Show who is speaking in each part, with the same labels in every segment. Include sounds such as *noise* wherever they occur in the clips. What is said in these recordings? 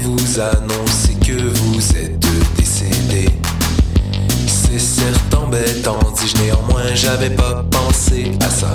Speaker 1: vous annoncer que vous êtes décédé. C'est certes embêtant, dis-je néanmoins, j'avais pas pensé à ça.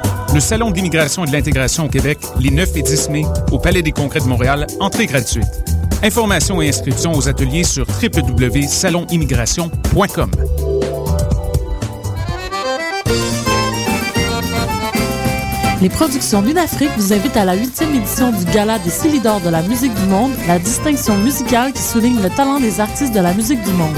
Speaker 2: Le Salon de l'immigration et de l'intégration au Québec, les 9 et 10 mai, au Palais des Congrès de Montréal, entrée gratuite. Informations et inscriptions aux ateliers sur www.salonimmigration.com.
Speaker 3: Les productions Lunafrique vous invitent à la huitième édition du Gala des Silidors de la musique du monde, la distinction musicale qui souligne le talent des artistes de la musique du monde.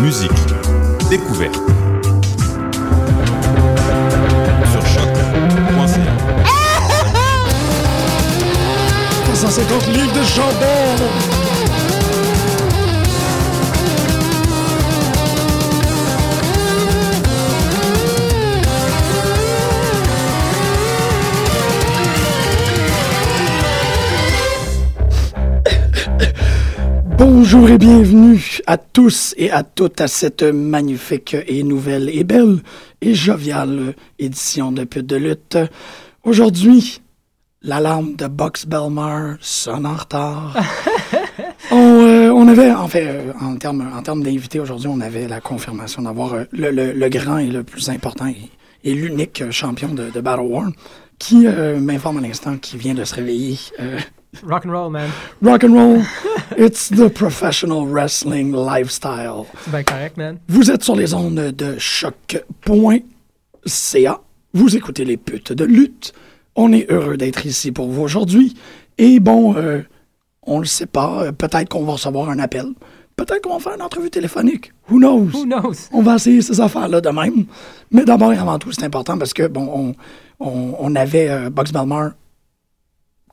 Speaker 4: Musique, découverte. Sur choc.ca.
Speaker 5: 150 livres de chandelle Bonjour et bienvenue à tous et à toutes à cette magnifique et nouvelle et belle et joviale édition de Pute de lutte. Aujourd'hui, l'alarme de Box Belmar sonne en retard. *laughs* on, euh, on avait, en fait, euh, en termes en d'invités aujourd'hui, on avait la confirmation d'avoir euh, le, le- le grand et le plus important et, et l'unique champion de, de Battle War qui m'informe à l'instant qu'il vient de se réveiller.
Speaker 6: Rock and roll, man.
Speaker 5: rock and roll, *laughs* it's the professional wrestling lifestyle.
Speaker 6: C'est bien correct, man.
Speaker 5: Vous êtes sur les ondes de choc.ca. Vous écoutez les putes de lutte. On est heureux d'être ici pour vous aujourd'hui. Et bon, euh, on le sait pas. euh, Peut-être qu'on va recevoir un appel. peut-être qu'on va faire une entrevue téléphonique. Who knows?
Speaker 6: Who knows?
Speaker 5: On va essayer ces affaires-là de même. Mais d'abord et avant tout, c'est important parce que, bon, on, on, on avait euh, Bugs Belmar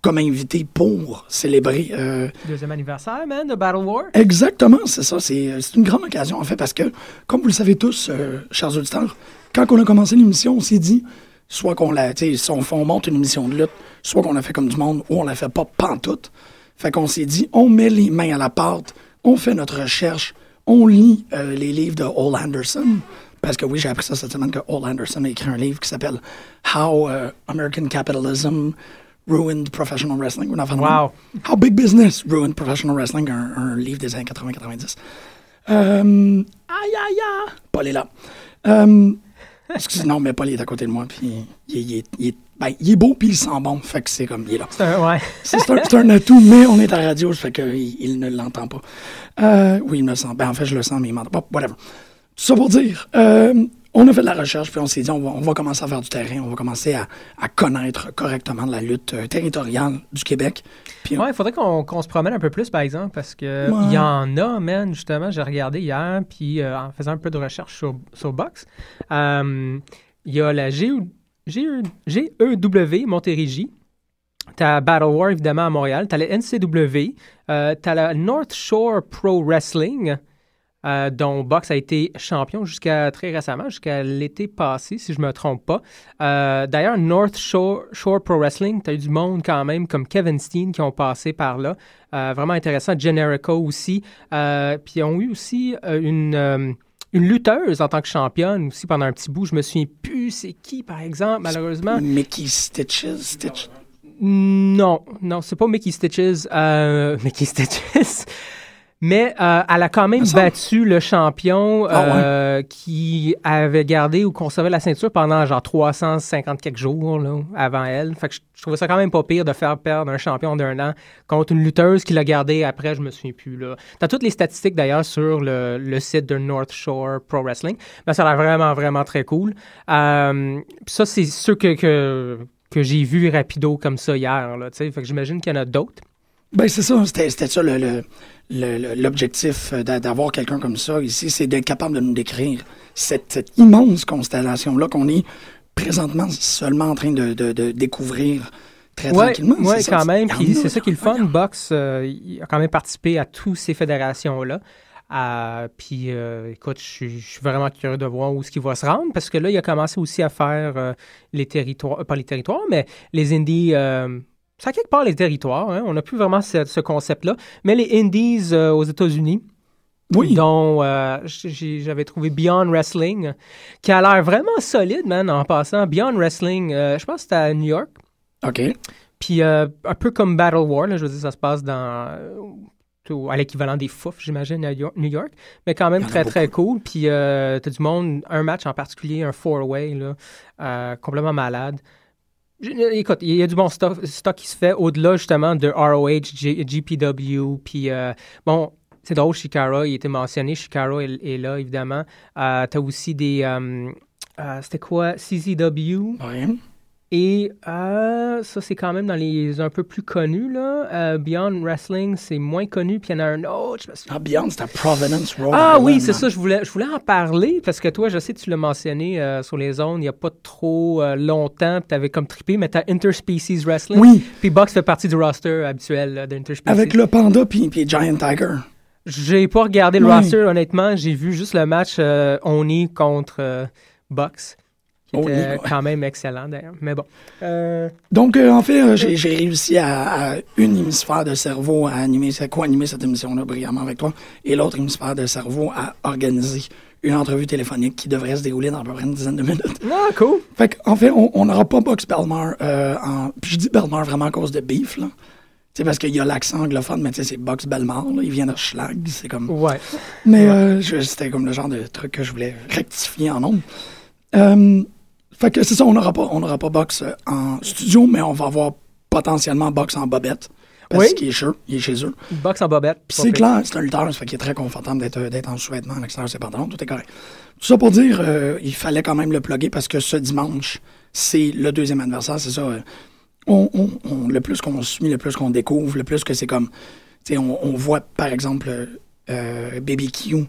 Speaker 5: comme invité pour célébrer. euh,
Speaker 6: Deuxième anniversaire, man, de Battle War.
Speaker 5: exactement, c'est ça. C'est euh, c'est une grande occasion, en fait, parce que, comme vous le savez tous, euh, chers auditeurs, quand on a commencé l'émission, on s'est dit, soit qu'on la, tu sais, si on, on monte une émission de lutte, soit qu'on la fait comme du monde, ou on la fait pas pantoute. Fait qu'on s'est dit, on met les mains à la pâte, on fait notre recherche, on lit euh, les livres de Ole Anderson. Parce que oui, j'ai appris ça cette semaine que Ole Anderson a écrit un livre qui s'appelle How American Capitalism Ruined Professional Wrestling. ou
Speaker 6: Wow.
Speaker 5: How Big Business Ruined Professional Wrestling, un, un livre des années 80-90. Euh, aïe, aïe, aïe. Paul est là. Euh, excusez, non, mais Paul est à côté de moi, puis il, il il ben, il est beau, puis il sent bon, fait que c'est comme, il est là.
Speaker 6: C'est un- ouais. *laughs*
Speaker 5: Un, atout, mais on est à la radio, ça fait qu'il il ne l'entend pas. Euh, oui, il me le sent. Ben, en fait, je le sens, mais il m'entend pas. Whatever. Tout ça pour dire, euh, on a fait de la recherche, puis on s'est dit, on va, on va commencer à faire du terrain, on va commencer à, à connaître correctement la lutte euh, territoriale du Québec. Puis on-
Speaker 6: Ouais, il faudrait qu'on se promène un peu plus, par exemple, parce que
Speaker 5: Ouais.
Speaker 6: il y en a, man, justement. J'ai regardé hier, puis euh, en faisant un peu de recherche sur, sur Box, euh, il y a la GE, GE, GEW Montérégie. T'as Battle War, évidemment, à Montréal. T'as la NCW. Euh, t'as la North Shore Pro Wrestling, euh, dont Box a été champion jusqu'à très récemment, jusqu'à l'été passé, si je me trompe pas. Euh, D'ailleurs, North Shore, Shore Pro Wrestling, tu as eu du monde quand même, comme Kevin Steen, qui ont passé par là. Euh, vraiment intéressant. Generico aussi. Euh, puis ils ont eu aussi une, une lutteuse en tant que championne aussi pendant un petit bout. Je me souviens plus c'est qui, par exemple, malheureusement.
Speaker 5: Mickey Stitches, Stitch?
Speaker 6: Non, non, c'est pas Mickey Stitches. euh, *laughs* Mickey Stitches. Mais euh, elle a quand même battu le champion
Speaker 5: Ah ouais.
Speaker 6: euh, qui avait gardé ou conservé la ceinture pendant genre 350 quelques jours là, avant elle. Fait que je, je trouvais ça quand même pas pire de faire perdre un champion d'un an contre une lutteuse qui l'a gardé après, je me souviens plus. là. T'as toutes les statistiques d'ailleurs sur le, le site de North Shore Pro Wrestling. Mais ça a l'air vraiment, vraiment très cool. Euh, ça, c'est ceux que, que, que j'ai vu rapido comme ça hier. Là, fait que j'imagine qu'il y en a d'autres.
Speaker 5: Ben, c'est ça, c'était ça le- le- le- le- l'objectif euh, d'a- d'avoir quelqu'un comme ça ici, c'est d'être capable de nous décrire cette, cette immense constellation-là qu'on est présentement seulement en train de, de- de découvrir très
Speaker 6: Ouais,
Speaker 5: tranquillement.
Speaker 6: ouais,
Speaker 5: c'est ça?
Speaker 6: quand même. C'est ça qui est le fun. Box, euh, il a quand même participé à toutes ces fédérations-là. Euh, puis, euh, écoute, je suis- vraiment curieux de voir où est-ce qu'il va se rendre parce que là, il a commencé aussi à faire les territoires, pas les territoires, mais les indies. Ça, quelque part, les territoires. hein. On n'a plus vraiment ce, ce concept-là. Mais les indies euh, aux États-Unis,
Speaker 5: Oui,
Speaker 6: dont euh, j'avais trouvé Beyond Wrestling, qui a l'air vraiment solide, man, en passant. Beyond Wrestling, euh, je pense que c'était à New York.
Speaker 5: OK.
Speaker 6: Puis un peu comme Battle War, là, je veux dire, ça se passe dans à l'équivalent des fouf, j'imagine, à New York. Mais quand même très, très cool. Puis euh, t'as du monde, un match en particulier, un four-way, là, euh, complètement malade. Je- écoute, il y a du bon stock, stock qui se fait au-delà justement de ROH, G- GPW. Puis euh, bon, c'est drôle, Shikara, il était mentionné. Shikara est, là, évidemment. Euh, t'as aussi des. euh, euh, C'était quoi? CZW. Et euh, ça, c'est quand même dans les un peu plus connus. Là. Euh, Beyond Wrestling, c'est moins connu. Puis il y en a un autre. Je me souviens-
Speaker 5: Ah, Beyond, c'était Providence Road.
Speaker 6: Ah oui, c'est ça. Je voulais, je voulais en parler parce que toi, je sais que tu l'as mentionné euh, sur les zones il n'y a pas trop longtemps. Tu avais comme trippé, mais tu as Interspecies Wrestling.
Speaker 5: Oui,
Speaker 6: Puis Box fait partie du roster habituel d'Interspecies.
Speaker 5: avec le panda puis, puis Giant Tiger.
Speaker 6: J'ai pas regardé le
Speaker 5: Oui.
Speaker 6: roster, honnêtement. J'ai vu juste le match Oni contre Box. Qui
Speaker 5: Oni,
Speaker 6: était
Speaker 5: ouais.
Speaker 6: quand même excellent d'ailleurs. Mais bon. Euh,
Speaker 5: Donc, euh, en fait, euh, j'ai réussi à, à une hémisphère de cerveau à animer, c'est quoi animer cette émission-là brillamment avec toi, et l'autre hémisphère de cerveau à organiser une entrevue téléphonique qui devrait se dérouler dans à peu près une dizaine de minutes.
Speaker 6: Ah, cool.
Speaker 5: Fait qu'en fait, on n'aura pas Box Belmar euh, en... Puis je dis Belmar vraiment à cause de beef, là. Sais, parce qu'il y a l'accent anglophone, mais tu sais, c'est Box Belmar, là. Il vient de Schlag, c'est comme...
Speaker 6: Ouais.
Speaker 5: Mais euh, c'était comme le genre de truc que je voulais rectifier en nombre. Euh, fait que c'est ça, on n'aura pas, on n'aura pas Box euh, en studio, mais on va avoir potentiellement Box en bobette. Parce
Speaker 6: Oui.
Speaker 5: qu'il est chez, il est chez eux.
Speaker 6: Box en bobette.
Speaker 5: Puis c'est clair, c'est un lutteur, ça fait qu'il est très confortable d'être, d'être en sous-vêtements à l'extérieur de ses pantalons, tout est correct. Tout ça pour dire, euh, il fallait quand même le plugger parce que ce dimanche, c'est le deuxième anniversaire, c'est ça. euh, on, on- on- le plus qu'on suit, le plus qu'on découvre, le plus que c'est comme, tu sais, on, on voit par exemple euh, euh, Baby Q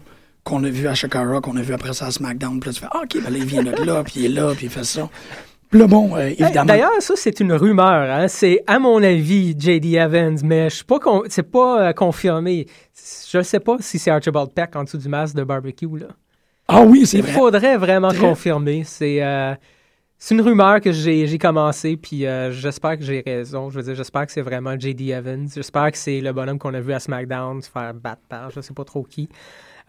Speaker 5: qu'on a vu à Shakara, qu'on a vu après ça à SmackDown. Puis là, tu fais, ah, OK, ben là, il vient de là, puis il est là, puis il fait ça. Puis là, bon, euh, évidemment...
Speaker 6: D'ailleurs, ça, c'est une rumeur. Hein? C'est, à mon avis, J.D. Evans, mais je suis pas con- c'est pas euh, confirmé. Je ne sais pas si c'est Archibald Peck en dessous du masque de barbecue. Là.
Speaker 5: ah oui, c'est
Speaker 6: Il
Speaker 5: vrai.
Speaker 6: faudrait vraiment
Speaker 5: Très-
Speaker 6: confirmer. C'est, euh, c'est une rumeur que j'ai, j'ai commencé, puis euh, j'espère que j'ai raison. Je veux dire, j'espère que c'est vraiment J.D. Evans. J'espère que c'est le bonhomme qu'on a vu à SmackDown se faire battre par je sais pas trop qui.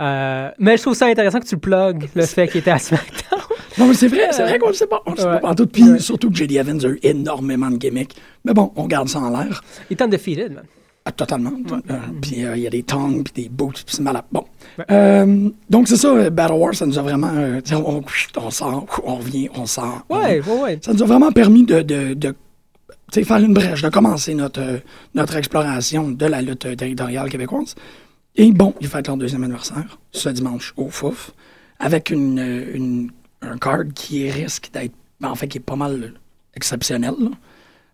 Speaker 6: Euh, mais je trouve ça intéressant que tu plugues le fait qu'il était à SmackDown. *laughs*
Speaker 5: Non, mais c'est vrai, c'est vrai qu'on le sait pas. On le sait
Speaker 6: Ouais.
Speaker 5: pas en tout. Puis
Speaker 6: Ouais.
Speaker 5: surtout que J.D. Evans a eu énormément de gimmicks. Mais bon, on garde ça en l'air.
Speaker 6: Il est undefeated, man.
Speaker 5: Ah, totalement. Euh, puis euh, il y a des tongues, puis des boots, puis c'est malade. Bon.
Speaker 6: Ouais.
Speaker 5: Euh, donc c'est ça, Battle War, ça nous a vraiment... on, on sort, *laughs* on revient, on sort. on
Speaker 6: Ouais, ouais, ouais.
Speaker 5: Ça nous a vraiment permis de, faire une brèche, de commencer notre, notre exploration de la lutte territoriale québécoise. Et bon, ils fêtent leur deuxième anniversaire, ce dimanche, au Fouf, avec une, euh, une- un card qui risque d'être, en fait, qui est pas mal exceptionnel.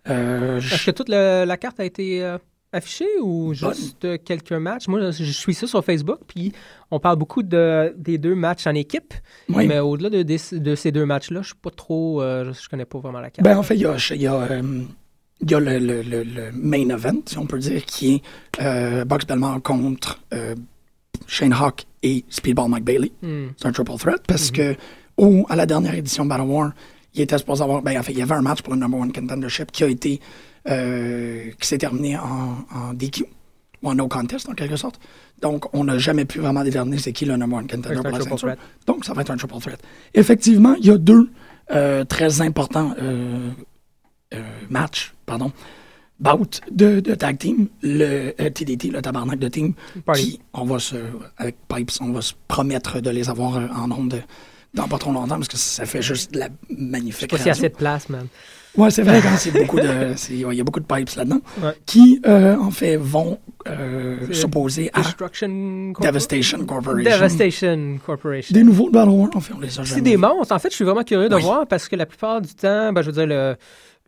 Speaker 5: Euh, je-
Speaker 6: Est-ce que toute la carte a été euh, affichée ou juste quelques matchs? Moi, je, suis ça sur Facebook, puis on parle beaucoup de, des deux matchs en équipe,
Speaker 5: oui.
Speaker 6: mais au-delà de, ces deux matchs-là, je suis pas trop... euh, je, je connais pas vraiment la carte.
Speaker 5: Ben, en fait, il y a, il y a, il y a le, le- le- le main event, si on peut dire, qui est euh, Box Belmont contre euh, Shane Hawk et Speedball Mike Bailey.
Speaker 6: Hmm.
Speaker 5: C'est un triple threat parce que au, à la dernière édition de Battle War, il était supposé avoir. Ben, en fait, il y avait un match pour le number one contendership qui a été. euh, qui s'est terminé en, en DQ, ou en no contest en quelque sorte. Donc, on n'a jamais pu vraiment déterminer c'est qui le number one contender pour la ceinture. Donc, ça va être un triple threat. Effectivement, il y a deux euh, très importants euh, euh, matchs, pardon, bout de, de tag team, le euh, TDT, le tabarnak de team,
Speaker 6: Party.
Speaker 5: qui, on va se, avec Pipes, on va se promettre de les avoir euh, en ondes dans pas trop longtemps parce que ça fait juste de la magnifique
Speaker 6: Pas y a
Speaker 5: radio.
Speaker 6: assez de place, man.
Speaker 5: Ouais, c'est vrai, quand c'est *laughs* beaucoup de, c'est- il y a beaucoup de pipes là-dedans,
Speaker 6: Ouais.
Speaker 5: qui, euh, en fait, vont euh, s'opposer à
Speaker 6: Destruction Corp-
Speaker 5: Devastation Corporation.
Speaker 6: Devastation Corporation.
Speaker 5: Des nouveaux de Battle War, en fait, on les a
Speaker 6: C'est des monstres. En fait, je suis vraiment curieux de
Speaker 5: Oui.
Speaker 6: voir parce que la plupart du temps, ben, je veux dire, le,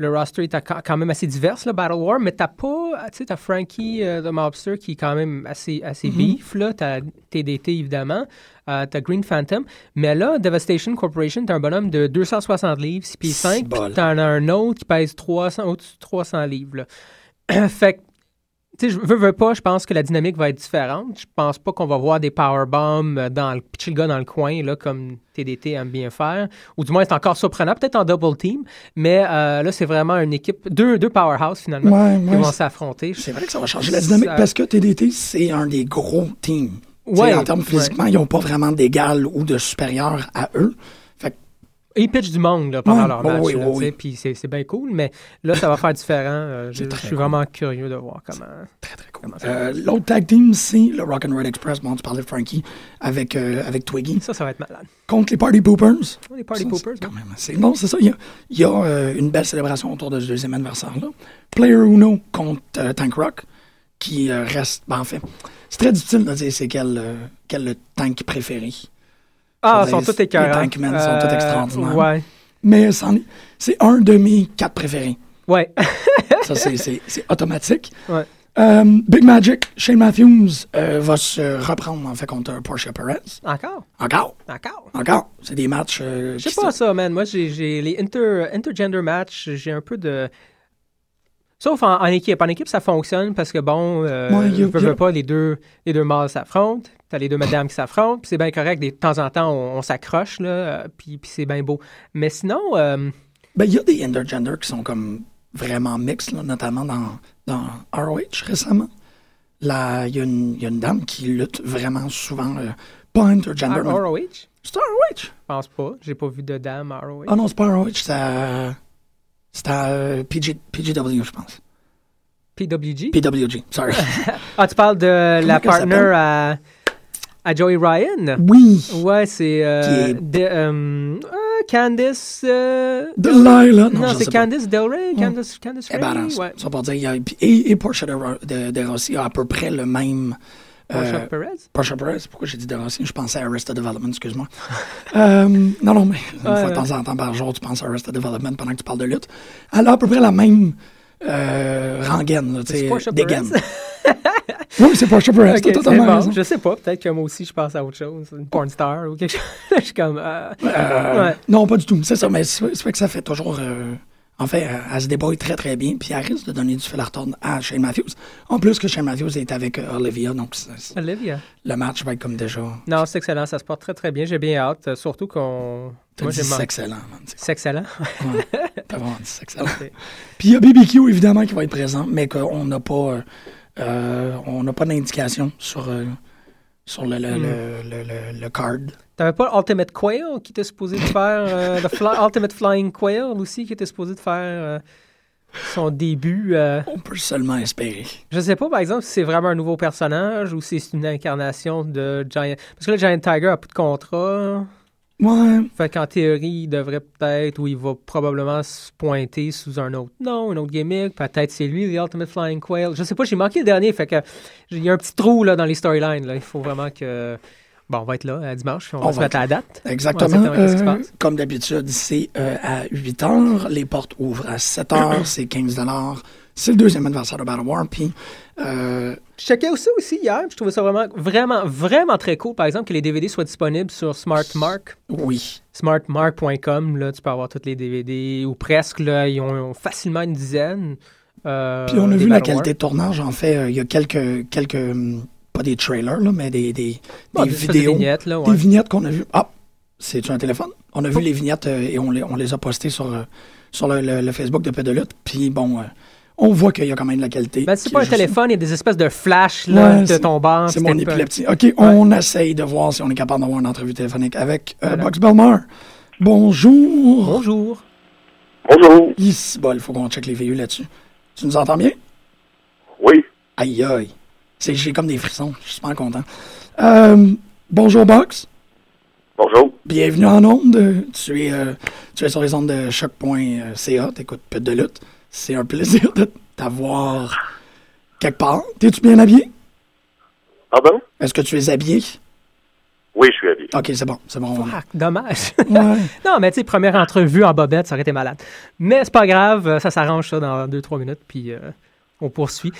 Speaker 6: le roster est quand même assez divers, le Battle War, mais t'as pas, tu sais, t'as Frankie euh, the Mobster qui est quand même assez, assez
Speaker 5: Mhm.
Speaker 6: beef, là. T'as TDT, évidemment. Euh, t'as Green Phantom. Mais là, Devastation Corporation, t'as un bonhomme de 260 livres, 6 pieds 5, puis
Speaker 5: bol.
Speaker 6: t'en as un autre qui pèse 300, au-dessus de 300 livres, là. *clears throat* fait que sais, je veux, veux pas, je pense que la dynamique va être différente. Je pense pas qu'on va voir des powerbombs euh, dans le pitcher le gars dans le coin, là, comme TDT aime bien faire. Ou du moins, c'est encore surprenant, peut-être en double team. Mais euh, là, c'est vraiment une équipe, deux, deux powerhouse finalement,
Speaker 5: Ouais,
Speaker 6: qui
Speaker 5: ouais,
Speaker 6: vont s'affronter.
Speaker 5: C'est vrai que ça va changer la dynamique
Speaker 6: Ça-
Speaker 5: parce que TDT, c'est un des gros teams.
Speaker 6: Ouais,
Speaker 5: en termes
Speaker 6: ouais.
Speaker 5: physiquement, ils n'ont pas vraiment d'égal ou de supérieur à eux.
Speaker 6: Ils pitchent du monde là, pendant
Speaker 5: Ouais,
Speaker 6: leur match.
Speaker 5: oui, oui, oui.
Speaker 6: Puis c'est c'est bien cool, mais là, ça va faire différent. Euh, je suis
Speaker 5: cool.
Speaker 6: vraiment curieux de voir comment.
Speaker 5: très, très cool. Euh, L'autre tag team, c'est le Rock and Red Express. Bon, tu parlais de Frankie avec, euh, avec Twiggy.
Speaker 6: Ça, ça va être malade.
Speaker 5: Contre les Party Poopers.
Speaker 6: Oh, les Party
Speaker 5: Ça,
Speaker 6: Poopers,
Speaker 5: c'est quand même assez- Non, c'est ça. Il y a, il y a, une belle célébration autour de ce deuxième anniversaire-là. Player Uno contre Tank Rock, qui reste. Ben, en fait, c'est très difficile de dire c'est quel, quel le tank préféré.
Speaker 6: Ah, ils sont tous écœurants.
Speaker 5: les Tankmen sont tous extraordinaires.
Speaker 6: Ouais.
Speaker 5: Mais c'est un de mes quatre préférés.
Speaker 6: Ouais. *laughs*
Speaker 5: Ça, c'est- automatique.
Speaker 6: Ouais.
Speaker 5: Euh, Big Magic, Shane Matthews euh, va se reprendre en fait contre Portia Perez.
Speaker 6: Encore?
Speaker 5: Encore,
Speaker 6: Encore.
Speaker 5: encore. C'est des matchs. euh,
Speaker 6: Je sais pas ça, man. Moi, j'ai j'ai les inter, intergender matchs, j'ai un peu de. Sauf en, en équipe. En équipe, ça fonctionne parce que, bon, euh, veux, veux pas, les deux, les deux mâles s'affrontent. T'as les deux madames qui s'affrontent. Puis c'est bien correct. De temps en temps, on, on s'accroche, là. euh, Puis, puis c'est bien beau. Mais sinon, euh,
Speaker 5: Ben, il y a des intergender qui sont comme vraiment mixtes, là, notamment dans, dans ROH récemment. Là, il y, a une- il y a une dame qui lutte vraiment souvent, euh, pas intergender, mais
Speaker 6: ROH, je
Speaker 5: c'est ROH.
Speaker 6: pense pas. J'ai pas vu de dame à ROH.
Speaker 5: Ah non, c'est pas ROH, c'est c'est à euh, PG, PGW, je pense.
Speaker 6: PWG.
Speaker 5: PWG, sorry. *laughs*
Speaker 6: Ah, tu parles de la partner à, à Joey Ryan?
Speaker 5: oui,
Speaker 6: Ouais, c'est. euh, de- euh, ah, Candice. euh,
Speaker 5: Delilah.
Speaker 6: Non, c'est. Candice Del Rey. Candice, Candice
Speaker 5: Eh
Speaker 6: Ray.
Speaker 5: ben, alors,
Speaker 6: ouais.
Speaker 5: ça pour dire, et, et Portia de, de, de Rossi a à peu près le même.
Speaker 6: Portia
Speaker 5: euh,
Speaker 6: Perez?
Speaker 5: Portia Perez, pourquoi j'ai dit de Rossi? Je pensais à Arrested Development, excuse-moi. *laughs* euh, non, non, mais une fois de temps en temps par jour, tu penses à Arrested Development pendant que tu parles de lutte. Elle a à peu près la même euh, rengaine, tu sais, dégaine. *laughs* Oui, c'est Portia Perez,
Speaker 6: Ok,
Speaker 5: t'as
Speaker 6: c'est
Speaker 5: totalement
Speaker 6: bon.
Speaker 5: raison.
Speaker 6: Je sais pas, peut-être que moi aussi je pense à autre chose, une porn star ou quelque *laughs* chose. je suis comme. euh,
Speaker 5: Euh,
Speaker 6: ouais.
Speaker 5: Non, pas du tout. C'est ça, mais c'est vrai que ça fait toujours. euh, en fait, elle se débrouille très très bien, puis elle risque de donner du fil à retordre à Shane Matthews. En plus que Shane Matthews est avec euh, Olivia, donc
Speaker 6: Olivia.
Speaker 5: le match va être comme déjà.
Speaker 6: Non, c'est excellent, ça se porte très très bien. J'ai bien hâte, euh, surtout qu'on.
Speaker 5: C'est excellent, man. C'est
Speaker 6: excellent.
Speaker 5: Ouais, *laughs* T'as vraiment dit c'est excellent. Puis il y a BBQ, évidemment, qui va être présent, mais qu'on n'a pas, euh, euh, on n'a pas d'indication sur, euh, sur le, le,
Speaker 6: Hmm.
Speaker 5: le, le, le- le card.
Speaker 6: T'avais pas Ultimate Quail qui était supposé de faire. euh, le *laughs* Fly- Ultimate Flying Quail aussi qui était supposé de faire euh, son début. euh,
Speaker 5: On peut seulement espérer.
Speaker 6: Je sais pas, par exemple, si c'est vraiment un nouveau personnage ou si c'est une incarnation de Giant. Parce que le Giant Tiger a plus de contrat.
Speaker 5: Ouais,
Speaker 6: Fait qu'en théorie, il devrait peut-être, ou il va probablement se pointer sous un autre nom, un autre gimmick. Peut-être c'est lui, The Ultimate Flying Quail. Je sais pas, j'ai manqué le dernier. Fait que il y a un petit trou là, dans les storylines. là. Il faut vraiment que. Bon, on va être là à dimanche. On,
Speaker 5: On
Speaker 6: va se mettre à la date.
Speaker 5: exactement.
Speaker 6: Se
Speaker 5: Euh,
Speaker 6: passe?
Speaker 5: comme d'habitude, c'est euh, à 8 heures. Les portes ouvrent à 7 heures. c'est 15 C'est le deuxième anniversaire de Battle War. Puis, euh,
Speaker 6: Je checkais aussi, aussi hier, puis je trouvais ça vraiment, vraiment, vraiment très cool, par exemple, que les DVD soient disponibles sur SmartMark.
Speaker 5: oui.
Speaker 6: Smartmark.com, là, tu peux avoir tous les DVD, ou presque, là, ils ont, ils ont facilement une dizaine. euh,
Speaker 5: Puis on a
Speaker 6: des
Speaker 5: vu la
Speaker 6: War.
Speaker 5: qualité de tournage. En fait, euh, il y a quelques, quelques, hum, pas des trailers, là, mais des, des,
Speaker 6: Bon,
Speaker 5: des
Speaker 6: des
Speaker 5: vidéos.
Speaker 6: vignettes, là,
Speaker 5: Des
Speaker 6: ouais.
Speaker 5: vignettes qu'on a vues. Ah, c'est-tu un téléphone? On a vu les vignettes euh, et on les, on les a postées sur, sur le, le- le Facebook de Pédolute. Puis bon, euh, on voit qu'il y a quand même de la qualité.
Speaker 6: Ben, c'est pas un
Speaker 5: juste-
Speaker 6: téléphone, il y a des espèces de flash là,
Speaker 5: Ouais,
Speaker 6: de ton banc.
Speaker 5: C'est mon épilepsie. OK, on essaye de voir si on est capable d'avoir une entrevue téléphonique avec euh,
Speaker 6: Voilà.
Speaker 5: Box Belmar. Bonjour.
Speaker 6: Bonjour.
Speaker 7: Bonjour.
Speaker 5: Ici, bon, il faut qu'on check les VU là-dessus. Tu nous entends bien?
Speaker 7: Oui.
Speaker 5: Aïe, aïe. C'est- J'ai comme des frissons. Je suis super content. Euh, bonjour, Box.
Speaker 7: Bonjour.
Speaker 5: Bienvenue en ondes. Tu es, euh, tu es sur les ondes de choc.ca. T'écoutes peu de lutte. C'est un plaisir de t'avoir quelque part. T'es-tu bien habillé?
Speaker 7: Pardon?
Speaker 5: Est-ce que tu es habillé?
Speaker 7: Oui, je suis habillé.
Speaker 5: Ok, c'est bon, c'est bon.
Speaker 6: Dommage.
Speaker 5: Ouais. *laughs*
Speaker 6: non, mais tu sais, première entrevue en bobette, ça aurait été malade. Mais c'est pas grave, euh, ça s'arrange ça dans 2-3 minutes, puis euh, on poursuit.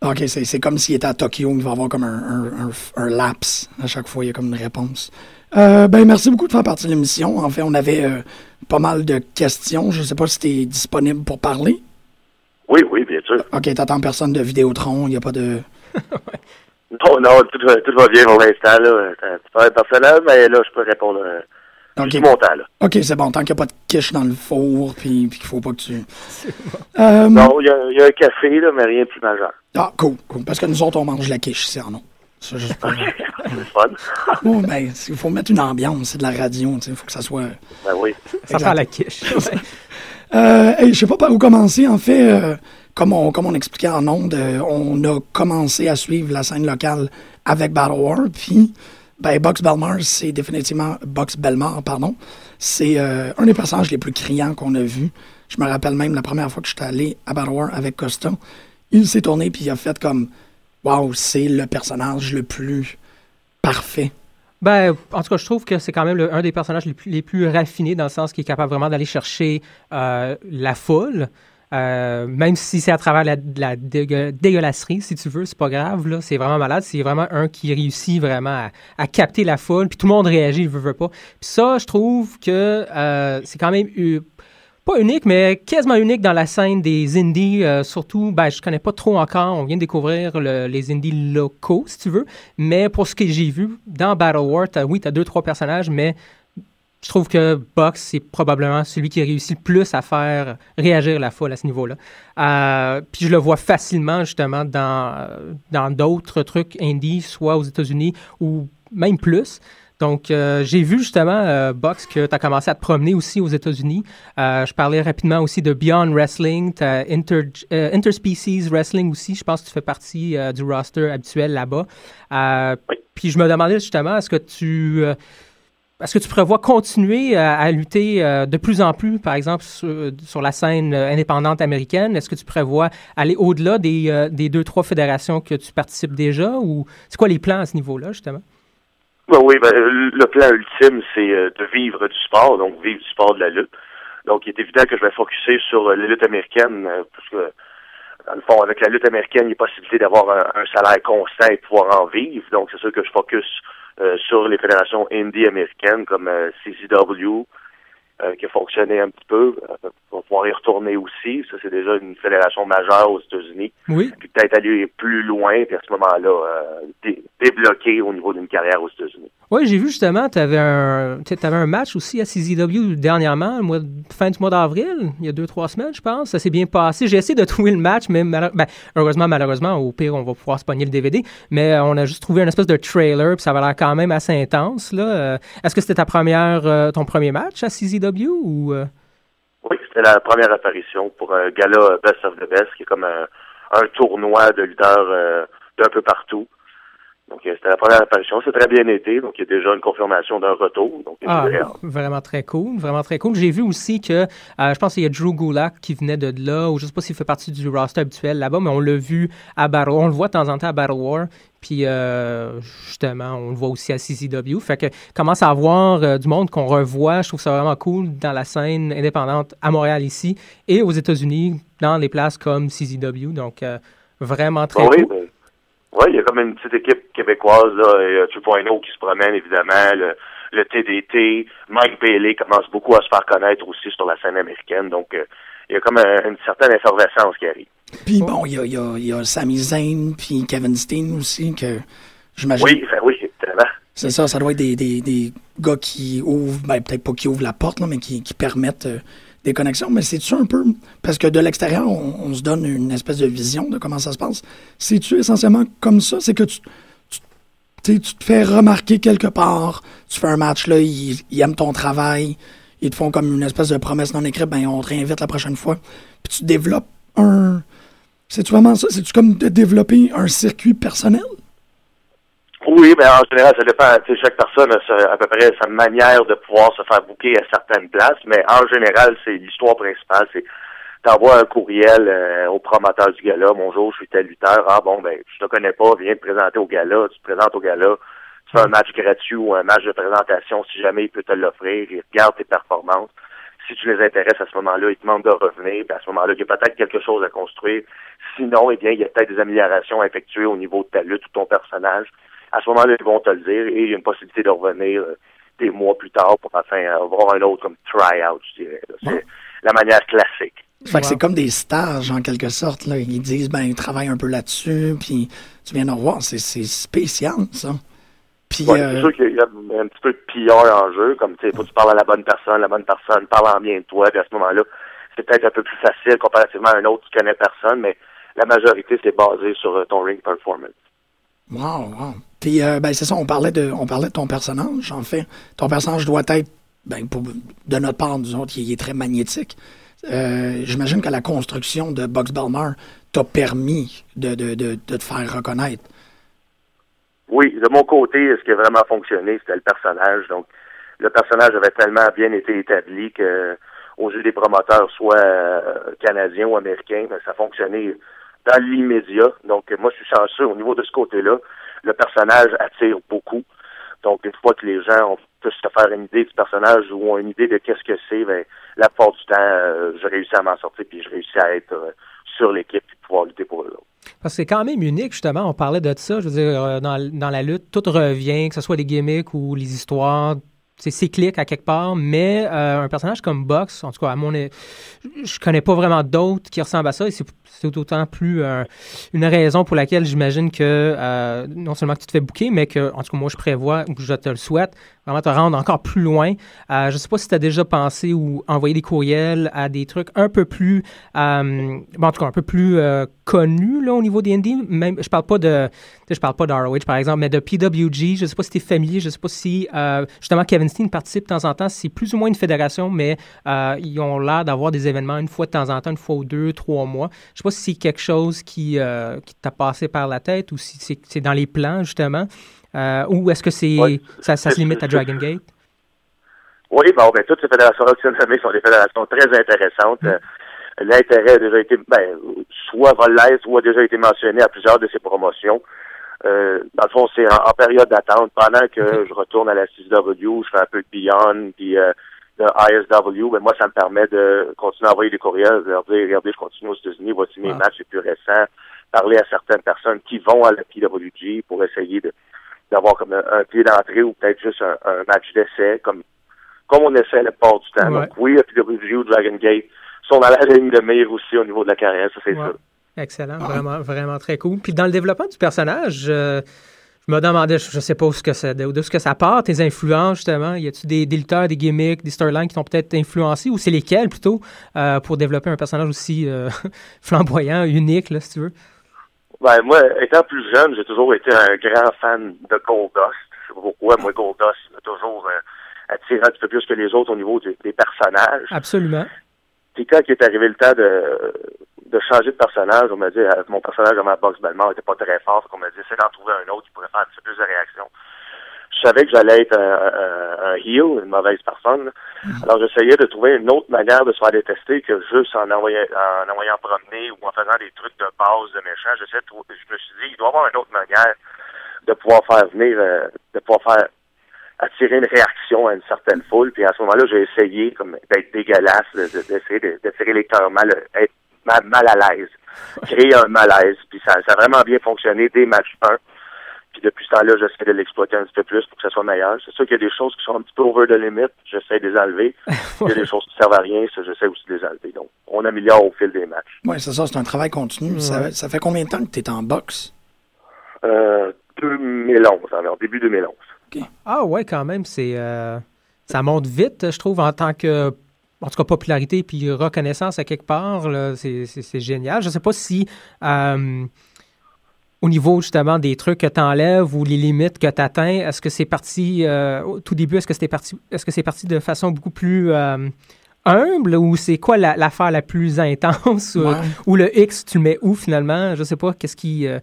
Speaker 5: Ok, c'est c'est comme s'il était à Tokyo, il va y avoir comme un, un, un, un laps. À chaque fois, il y a comme une réponse. Euh, ben, merci beaucoup de faire partie de l'émission. En fait, on avait euh, pas mal de questions. Je sais pas si tu es disponible pour parler.
Speaker 7: Oui, oui, bien sûr.
Speaker 5: Ok, t'attends personne de Vidéotron, il n'y a pas de... *laughs*
Speaker 7: Non, non, tout va, tout va bien pour l'instant. C'est petit peu personnel, mais là, je peux répondre euh,
Speaker 5: Ok,
Speaker 7: tout mon temps, là.
Speaker 5: ok, c'est bon, tant qu'il n'y a pas de quiche dans le four, puis, puis qu'il faut pas que tu... Euh,
Speaker 7: Non, il y, a- il y a un café, là, mais rien de plus majeur.
Speaker 5: Ah, cool, cool. Parce que nous autres, on mange la quiche ici en nom. Ça, juste pour... *laughs*
Speaker 7: C'est le fun. *laughs*
Speaker 5: oh, ben, il faut mettre une ambiance, c'est de la radio, tu sais, il faut que ça soit...
Speaker 7: Ben oui.
Speaker 6: Ça prend la quiche. *laughs*
Speaker 5: Euh, hey, je sais pas par où commencer. En fait, euh, comme, on, comme on expliquait en ondes, euh, on a commencé à suivre la scène locale avec Battle War. Puis, ben, Box Belmar, c'est définitivement Box Belmar, pardon. C'est euh, un des personnages les plus criants qu'on a vu. Je me rappelle même la première fois que j'étais allé à Battle War avec Costa. Il s'est tourné puis il a fait comme, waouh, c'est le personnage le plus parfait.
Speaker 6: Ben, en tout cas, je trouve que c'est quand même un des personnages les plus, raffinés dans le sens qu'il est capable vraiment d'aller chercher euh, la foule. Euh, même si c'est à travers la, la dégue- dégueulasserie, si tu veux, c'est pas grave, là, c'est vraiment malade. C'est vraiment un qui réussit vraiment à, capter la foule, puis tout le monde réagit, il veut, veut pas. Puis ça, je trouve que euh, c'est quand même pas unique, mais quasiment unique dans la scène des indies. euh, surtout, ben, je connais pas trop encore. On vient de découvrir le- les indies locaux, si tu veux. Mais pour ce que j'ai vu dans Battle War, oui, tu as deux, trois personnages, mais je trouve que Box, c'est probablement celui qui réussit le plus à faire réagir la foule à ce niveau-là. Euh, puis je le vois facilement, justement, dans dans d'autres trucs indies, soit aux États-Unis ou même plus. Donc, euh, j'ai vu justement, euh, Box, que tu as commencé à te promener aussi aux États-Unis. Euh, je parlais rapidement aussi de Beyond Wrestling, Inter, euh, Interspecies Wrestling aussi. Je pense que tu fais partie du roster habituel là-bas.
Speaker 7: Oui.
Speaker 6: Puis je me demandais justement, est-ce que tu... est-ce que tu prévois continuer à, à lutter de plus en plus, par exemple, sur, sur la scène indépendante américaine? Est-ce que tu prévois aller au-delà des, des deux, trois fédérations que tu participes déjà? Ou c'est quoi les plans à ce niveau-là, justement?
Speaker 7: Ben oui, ben, le plan ultime, c'est euh, de vivre du sport, donc vivre du sport de la lutte. Donc, il est évident que je vais focuser sur euh, la lutte américaine, euh, parce que dans le fond, avec la lutte américaine, il y a possibilité d'avoir un, salaire constant et de pouvoir en vivre. Donc, c'est sûr que je focus euh, sur les fédérations indie américaines comme euh, CCW, euh, qui a fonctionné un petit peu. Euh, on va pouvoir y retourner aussi. Ça, c'est déjà une fédération majeure aux États-Unis.
Speaker 6: Oui.
Speaker 7: Puis peut-être aller plus loin, puis à ce moment-là, euh, débloquer au niveau d'une carrière aux États-Unis.
Speaker 6: Oui, j'ai vu justement, tu avais, un, un match aussi à CZW dernièrement, mois, fin du mois d'avril, il y a deux, trois semaines, je pense. Ça s'est bien passé. J'ai essayé de *laughs* trouver le match, mais ben, heureusement, malheureusement, au pire, on va pouvoir se pogner le DVD. Mais on a juste trouvé une espèce de trailer, puis ça avait l'air quand même assez intense. Là. Est-ce que c'était ta première, ton premier match à CZW? ou euh?
Speaker 7: Oui, c'était la première apparition pour un gala Best of the Best, qui est comme un, tournoi de lutteurs euh, d'un peu partout. Donc, euh, c'était la première apparition. C'est très bien été. Donc, il y a déjà une confirmation d'un retour. Donc,
Speaker 6: ah, vraiment très cool. Vraiment très cool. J'ai vu aussi que, je pense qu'il y a Drew Gulak qui venait de là, ou je ne sais pas s'il fait partie du roster habituel là-bas, mais on l'a vu à Battle On le voit de temps en temps à Battle War. Puis euh, justement, on le voit aussi à CCW. Fait que commence à avoir euh, du monde qu'on revoit? Je trouve ça vraiment cool dans la scène indépendante à Montréal ici et aux États-Unis dans les places comme CCW. Donc euh, vraiment très
Speaker 7: oui,
Speaker 6: cool.
Speaker 7: Ben, oui, il y a comme une petite équipe québécoise là, et, 2.0 qui se promène évidemment. Le, le, TDT, Mike Bailey commence beaucoup à se faire connaître aussi sur la scène américaine. Donc il y a comme une certaine effervescence qui arrive.
Speaker 5: Puis bon, il y a, y, a, y a Sami Zayn, puis Kevin Steen aussi, que j'imagine.
Speaker 7: Oui, ben oui, tellement.
Speaker 5: C'est ça, ça doit être des, des, des gars qui ouvrent, ben peut-être pas qui ouvrent la porte, là, mais qui, qui permettent euh, des connexions. Mais c'est-tu un peu. Parce que de l'extérieur, on, se donne une espèce de vision de comment ça se passe. C'est-tu essentiellement comme ça? C'est que tu, tu, tu te fais remarquer quelque part, tu fais un match là, ils, ils aiment ton travail, ils te font comme une espèce de promesse non écrite, ben on te réinvite la prochaine fois. Puis tu développes un c'est-tu vraiment ça? C'est-tu comme de développer un circuit personnel?
Speaker 7: Oui, mais en général, ça dépend. chaque personne a à peu près sa manière de pouvoir se faire bouquer à certaines places, mais en général, c'est l'histoire principale. C'est t'envoies un courriel euh, au promoteur du gala. Bonjour, je suis tel lutteur. Ah bon, ben, je te connais pas, viens te présenter au gala. Tu te présentes au gala. Tu fais un match gratuit ou un match de présentation si jamais il peut te l'offrir. Il regarde tes performances si tu les intéresses à ce moment-là, ils te demandent de revenir, à ce moment-là, il y a peut-être quelque chose à construire. Sinon, eh bien, il y a peut-être des améliorations à effectuer au niveau de ta lutte ou ton personnage. À ce moment-là, ils vont te le dire et il y a une possibilité de revenir euh, des mois plus tard pour enfin avoir un autre comme try-out, je dirais. C'est la manière classique.
Speaker 5: Fait que c'est comme des stages, en quelque sorte. Là. Ils disent, ben, ils travaillent un peu là-dessus, puis tu viens de revoir. C'est spécial, ça.
Speaker 7: Puis, ouais, C'est euh, sûr qu'il y a un petit peu de PR en jeu, comme tu sais, faut que tu parles à la bonne personne, la bonne personne parle en bien de toi, puis à ce moment-là, c'est peut-être un peu plus facile comparativement à un autre qui connaît personne, mais la majorité, c'est basé sur euh, ton ring performance.
Speaker 5: Wow, wow. Puis, euh, ben, c'est ça, on parlait, de, on parlait de ton personnage, en fait. Ton personnage doit être, ben, pour, de notre part, disons, il est très magnétique. J'imagine que la construction de Box Belmar t'a permis de, de, de, de te faire reconnaître.
Speaker 7: Oui, de mon côté, ce qui a vraiment fonctionné, c'était le personnage. Donc, le personnage avait tellement bien été établi que aux yeux des promoteurs, soit euh, canadiens ou américains, ben, ça a fonctionné dans l'immédiat. Donc, moi, je suis chanceux au niveau de ce côté-là. Le personnage attire beaucoup. Donc, une fois que les gens ont pu se faire une idée du personnage ou ont une idée de qu'est-ce que c'est, ben, la plupart du temps, euh, j'ai réussi à m'en sortir puis je réussi à être euh, sur l'équipe et pouvoir lutter pour eux
Speaker 6: parce que c'est quand même unique, justement. On parlait de ça. Je veux dire, euh, dans, dans la lutte, tout revient, que ce soit les gimmicks ou les histoires, c'est cyclique à quelque part, mais euh, un personnage comme Box, en tout cas, à mon je connais pas vraiment d'autres qui ressemblent à ça, et c'est d'autant plus euh, une raison pour laquelle j'imagine que non seulement que tu te fais bouquer, mais que, en tout cas, moi, je prévois, ou je te le souhaite, vraiment te rendre encore plus loin. Euh, je ne sais pas si tu as déjà pensé ou envoyé des courriels à des trucs un peu plus, euh, en tout cas, un peu plus euh, connus là, au niveau des indies. Même, je parle pas de, je parle pas d'ROH par exemple, mais de PWG. Je ne sais pas si tu es familier. Je ne sais pas si justement Kevin Steen participe de temps en temps. C'est plus ou moins une fédération, mais ils ont l'air d'avoir des événements une fois de temps en temps, une fois ou deux, trois mois. Je ne sais pas si c'est quelque chose qui, qui t'a passé par la tête ou si c'est dans les plans justement. Euh, ou est-ce que c'est ça, ça se limite à Dragon Gate?
Speaker 7: Oui, bon, ben, toutes ces fédérations-là sont des fédérations très intéressantes. Mm. Euh, l'intérêt a déjà été, ben, soit Volaise, soit a déjà été mentionné à plusieurs de ces promotions. Euh, dans le fond, c'est en, période d'attente. Pendant que je retourne à la CW, je fais un peu de Beyond, puis euh, de ISW, ben moi, ça me permet de continuer à envoyer des courriels, de leur dire, regardez, je continue aux États-Unis, voici mes
Speaker 6: Wow.
Speaker 7: matchs les plus récents, parler à certaines personnes qui vont à la PWG pour essayer de d'avoir comme un, un pied d'entrée ou peut-être juste un, un match d'essai, comme comme on essaie la plupart du temps.
Speaker 6: Ouais.
Speaker 7: Donc oui, PWG ou Dragon Gate sont dans la ligne de mire aussi au niveau de la carrière, ça c'est
Speaker 6: Ouais.
Speaker 7: sûr.
Speaker 6: Excellent, vraiment, vraiment très cool. Puis dans le développement du personnage, euh, je me demandais, je, je sais pas où ce que ça, de, de ce que ça part, tes influences justement. Y a-tu des, des lutteurs, des gimmicks, des storylines qui t'ont peut-être influencé ou c'est lesquels plutôt euh, pour développer un personnage aussi euh, *laughs* flamboyant, unique, là, si tu veux?
Speaker 7: Ben, moi, étant plus jeune, j'ai toujours été un grand fan de Goldust. Je sais pas pourquoi, moi, Goldust m'a toujours euh, attiré un petit peu plus que les autres au niveau des, des personnages.
Speaker 6: Absolument.
Speaker 7: Puis quand il est arrivé le temps de, de changer de personnage, on m'a dit, euh, mon personnage dans ma box Belmont était pas très fort, donc on m'a dit, c'est d'en trouver un autre qui pourrait faire un petit peu plus de réaction. Je savais que j'allais être un, un, un heel, une mauvaise personne. Alors j'essayais de trouver une autre manière de se faire détester que juste en envoyant, en envoyant promener ou en faisant des trucs de base de trou- je me suis dit, il doit y avoir une autre manière de pouvoir faire venir, euh, de pouvoir faire attirer une réaction à une certaine foule. Puis à ce moment-là, j'ai essayé comme d'être dégueulasse, de- de- d'essayer de- d'attirer les cœurs mal, être mal, mal à l'aise, créer un malaise. Puis ça, ça a vraiment bien fonctionné dès match 1. Puis depuis ce temps-là, j'essaie de l'exploiter un petit peu plus pour que ça soit meilleur. C'est sûr qu'il y a des choses qui sont un petit peu over the limit. J'essaie de les enlever. *laughs* Il y a des choses qui servent à rien. Ça, j'essaie aussi de les enlever. Donc, on améliore au fil des matchs.
Speaker 5: Oui, c'est ça, c'est un travail continu. Ça, ça fait combien de temps que tu es en boxe?
Speaker 7: Euh, 2011, alors début 2011.
Speaker 6: Ah ouais, quand même, c'est euh, ça monte vite, je trouve, en tant que en tout cas popularité puis reconnaissance à quelque part. là, C'est c'est- c'est génial. Je ne sais pas si euh, au niveau justement des trucs que tu enlèves ou les limites que tu atteins, est-ce que c'est parti euh, au tout début, est-ce que c'était parti est-ce que c'est parti de façon beaucoup plus euh, humble ou c'est quoi la- l'affaire la, plus *laughs* intense ou,
Speaker 5: Ouais.
Speaker 6: ou le X tu le mets où finalement? Je sais pas qu'est-ce qui euh,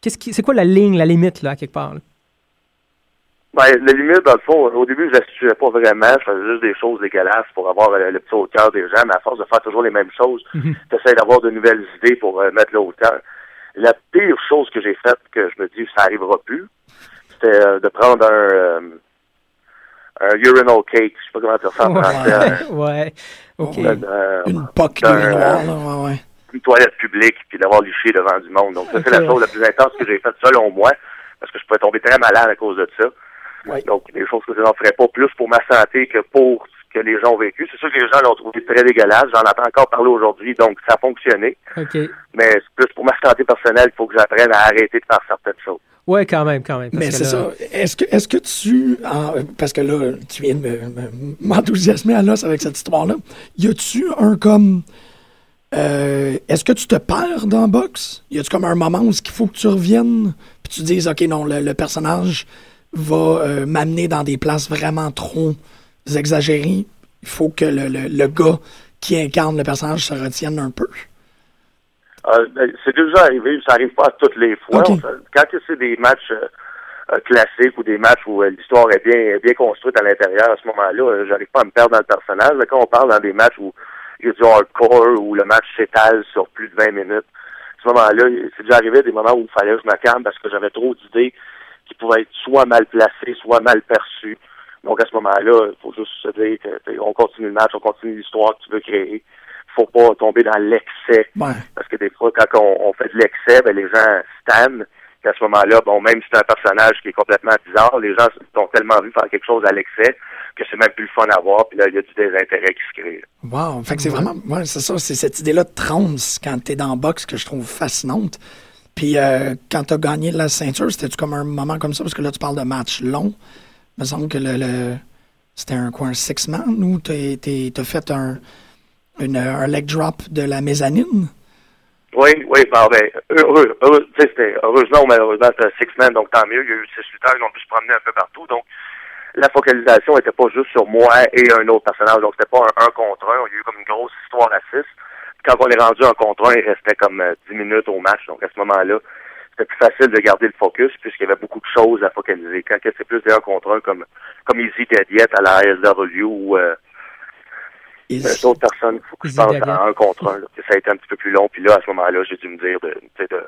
Speaker 6: qu'est-ce qui c'est quoi la ligne la limite là à quelque part là?
Speaker 7: Ben, la limite, dans le fond, au début, je l'assurais pas vraiment. Je faisais juste des choses dégueulasses pour avoir euh, le petit haut cœur des gens, mais à force de faire toujours les mêmes choses, tu essaies d'avoir de nouvelles idées pour euh, mettre le haut cœur. La pire chose que j'ai faite, que je me dis ça arrivera plus, c'était euh, de prendre un, euh, un urinal cake, je sais pas comment dire ça en français,
Speaker 6: Ouais, *laughs* ouais. OK.
Speaker 7: un- un-
Speaker 5: Une poque urinoir,
Speaker 7: euh,
Speaker 5: là, ouais, ouais.
Speaker 7: une toilette publique puis d'avoir liché devant du monde. Donc ça, c'est la chose la plus intense que j'ai faite selon moi, parce que je pouvais tomber très malade à cause de ça.
Speaker 5: Ouais.
Speaker 7: Donc des choses que je n'en ferais pas plus pour ma santé que pour que les gens ont vécu. C'est sûr que les gens l'ont trouvé très dégueulasse. J'en entends encore parler aujourd'hui, donc ça a fonctionné.
Speaker 6: OK.
Speaker 7: Mais c'est plus pour ma santé personnelle, il faut que j'apprenne à arrêter de faire certaines choses.
Speaker 6: Ouais, quand même, quand même. parce
Speaker 5: Mais c'est
Speaker 6: là-
Speaker 5: ça. Est-ce que, est-ce que tu. en- parce que là, tu viens de me- me- m'enthousiasmer à l'os avec cette histoire-là. Y a-tu un comme. euh, est-ce que tu te perds dans la boxe? Y a-tu comme un moment où il faut que tu reviennes? Puis tu dises, OK, non, le, le personnage va euh, m'amener dans des places vraiment trop exagérées. Il faut que le, le, le gars qui incarne le personnage se retienne un peu.
Speaker 7: Euh, ben, c'est déjà arrivé, ça arrive pas toutes les fois. Quand c'est des matchs euh, euh, classiques ou des matchs où euh, l'histoire est bien bien construite à l'intérieur, à ce moment-là, j'arrive pas à me perdre dans le personnage. Mais quand on parle dans des matchs où il y a du hardcore, où le match s'étale sur plus de 20 minutes, à ce moment-là, c'est déjà arrivé des moments où il fallait que je me calme parce que j'avais trop d'idées qui pouvaient être soit mal placées, soit mal perçues. Donc à ce moment-là, il faut juste se dire que t'sais, on continue le match, on continue l'histoire que tu veux créer. faut pas tomber dans l'excès.
Speaker 5: Ouais.
Speaker 7: Parce que des fois, quand on, on fait de l'excès, ben, les gens stannent. Puis à ce moment-là, bon, même si c'est un personnage qui est complètement bizarre, les gens t'ont tellement vu faire quelque chose à l'excès que c'est même plus le fun à voir. Puis là, il y a du désintérêt qui se crée.
Speaker 5: Wow. Fait que c'est vraiment. Ouais, c'est ça. C'est cette idée-là de trance quand t'es dans la boxe que je trouve fascinante. Puis euh, quand t'as gagné la ceinture, c'était-tu comme un moment comme ça? Parce que là, tu parles de match long. Me semble que le, c'était un quoi, un six-man ou t'as t'es- t'as fait un, un leg drop de la mezzanine?
Speaker 7: Oui, oui, ben, ben, heureux, heureusement ou malheureusement, c'était un six-man, donc tant mieux. Il y a eu six lutteurs qui ont pu se promener un peu partout. Donc, la focalisation était pas juste sur moi et un autre personnage. Donc, c'était pas un, un contre un. Il y a eu comme une grosse histoire à six. Quand on est rendu un contre un, il restait comme euh, 10 minutes au match. Donc, à ce moment-là, c'était plus facile de garder le focus puisqu'il y avait beaucoup de choses à focaliser. Quand c'est plus un contre un comme, comme Easy Yet à la ASW ou, euh, euh, d'autres personnes, il faut que je pense à un contre un. là, *laughs* ça a été un petit peu plus long. Puis là, à ce moment-là, j'ai dû me dire de, de,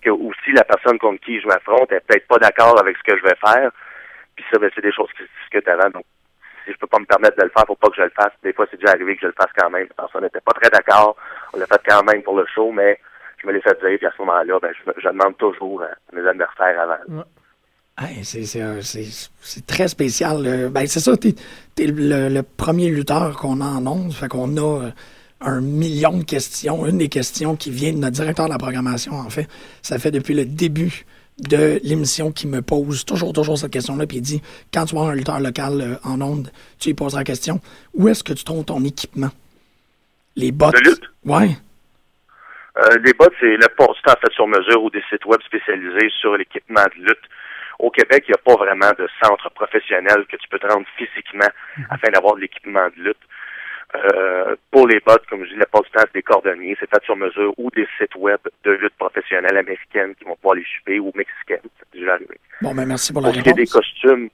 Speaker 7: que aussi la personne contre qui je m'affronte est peut-être pas d'accord avec ce que je vais faire. Puis ça, ben, c'est des choses qui se discutent avant. Donc, si je peux pas me permettre de le faire, faut pas que je le fasse. Des fois, c'est déjà arrivé que je le fasse quand même. Parce qu'on n'était pas très d'accord. On l'a fait quand même pour le show, mais je me l'ai fait dire, puis à ce moment-là, ben, je, je demande toujours à mes adversaires avant.
Speaker 5: Hey, c'est, très spécial. euh, Ben, c'est ça, t'es, t'es le, le premier lutteur qu'on a en ondes. Fait qu'on a euh, un million de questions. Une des questions qui vient de notre directeur de la programmation, en fait, ça fait depuis le début de l'émission qui me pose toujours, toujours cette question-là. Puis il dit, quand tu vas un lutteur local euh, en ondes, tu lui poses la question, où est-ce que tu trouves ton équipement? Les bottes.
Speaker 7: De lutte?
Speaker 5: Ouais.
Speaker 7: Euh, les bottes, c'est le port du temps fait sur mesure ou des sites web spécialisés sur l'équipement de lutte. Au Québec, il n'y a pas vraiment de centre professionnel que tu peux te rendre physiquement afin d'avoir de l'équipement de lutte. Euh, pour les bottes, comme je dis, le port du temps, c'est des cordonniers, c'est fait sur mesure ou des sites web de lutte professionnelle américaine qui vont pouvoir les shipper ou mexicaines. C'est déjà arrivé.
Speaker 5: Bon, ben, merci pour la
Speaker 7: Pour des costumes,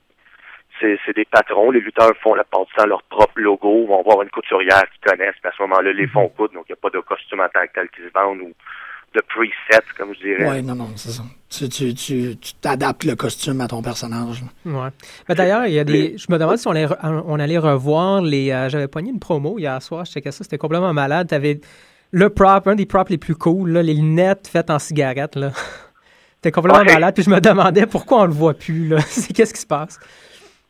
Speaker 7: c'est c'est des patrons. Les lutteurs font la part du temps leur propre logo, vont avoir une couturière qu'ils connaissent, puis à ce moment-là, les font coudre. Donc, il n'y a pas de costume en tant que tel qui se vendent ou de preset, comme je dirais.
Speaker 5: Ouais, non, non, c'est ça. Tu, tu, tu, tu t'adaptes le costume à ton personnage.
Speaker 6: Ouais. D'ailleurs, il y a des. Je me demande si on allait, re- on allait revoir les. euh, J'avais pogné une promo hier soir, je checkais ça, c'était complètement malade. T'avais le prop, un des props les plus cool, là, les lunettes faites en cigarette, là. *laughs* C'était complètement
Speaker 7: Ouais.
Speaker 6: malade, puis je me demandais pourquoi on le voit plus, là. *laughs* C'est qu'est-ce qui se passe?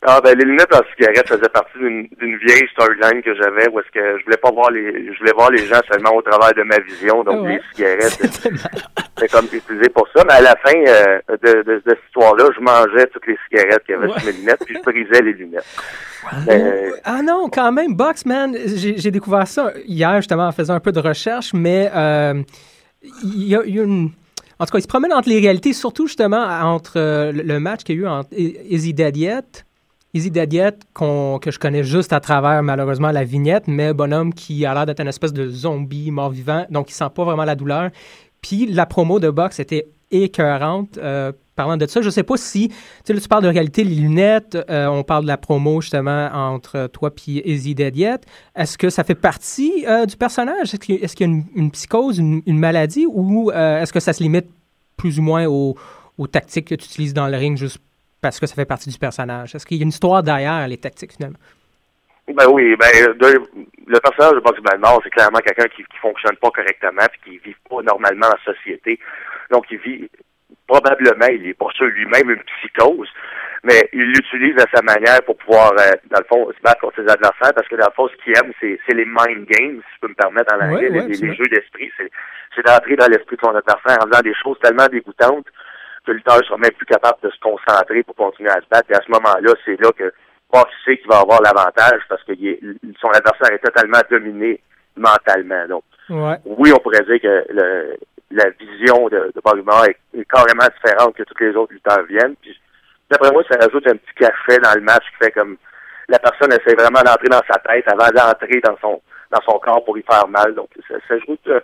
Speaker 7: Ah ben les lunettes en cigarette faisaient partie d'une vieille storyline que j'avais où est-ce que je voulais pas voir les je voulais voir les gens seulement au travers de ma vision donc
Speaker 6: Ouais.
Speaker 7: les cigarettes *laughs*
Speaker 6: C'était malade.
Speaker 7: c'était comme utilisé pour ça mais à la fin euh, de, de, de cette histoire là je mangeais toutes les cigarettes qu'il y avait
Speaker 6: Ouais.
Speaker 7: sur mes lunettes puis je brisais les lunettes
Speaker 6: Ah non, quand même, Boxman, j'ai j'ai découvert ça hier justement en faisant un peu de recherche, mais euh, il y, a y a une... En tout cas, il se promène entre les réalités, surtout justement entre euh, le match qu'il y a eu entre Izzy Dead Izzy Dead Yet, que je connais juste à travers malheureusement la vignette, mais bonhomme qui a l'air d'être une espèce de zombie mort-vivant, donc il sent pas vraiment la douleur. Puis la promo de boxe était écœurante. euh, parlant de ça, je sais pas si, tu sais, tu parles de réalité, les lunettes, euh, on parle de la promo justement entre toi puis Izzy Dead Yet. Est-ce que ça fait partie euh, du personnage? Est-ce qu'il y a une, psychose, une, une maladie, ou euh, est-ce que ça se limite plus ou moins aux, aux tactiques que tu utilises dans le ring juste parce que ça fait partie du personnage? Est-ce qu'il y a une histoire derrière les tactiques finalement?
Speaker 7: Ben oui, ben de- le personnage de Box Balmore, c'est clairement quelqu'un qui, qui fonctionne pas correctement puis qui vit pas normalement en société. Donc il vit probablement, il est pas sûr lui-même une psychose, mais il l'utilise à sa manière pour pouvoir, euh, dans le fond, se battre contre ses adversaires parce que dans le fond, ce qu'il aime, c'est, les mind games, si je peux me permettre en anglais,
Speaker 6: Ouais, ouais,
Speaker 7: les- les, jeux d'esprit. C'est d'entrer dans l'esprit de son adversaire en faisant des choses tellement dégoûtantes que le lutteur sera même plus capable de se concentrer pour continuer à se battre. Et à ce moment-là, c'est là que Box sait qu'il va avoir l'avantage parce que son adversaire est totalement dominé mentalement. Donc,
Speaker 6: Ouais.
Speaker 7: oui, on pourrait dire que le- la vision de, de est, est carrément différente que tous les autres lutteurs viennent. Puis, d'après moi, ça rajoute un petit cachet dans le match qui fait comme la personne essaie vraiment d'entrer dans sa tête avant d'entrer dans son dans son corps pour y faire mal. Donc, ça, ça ajoute euh,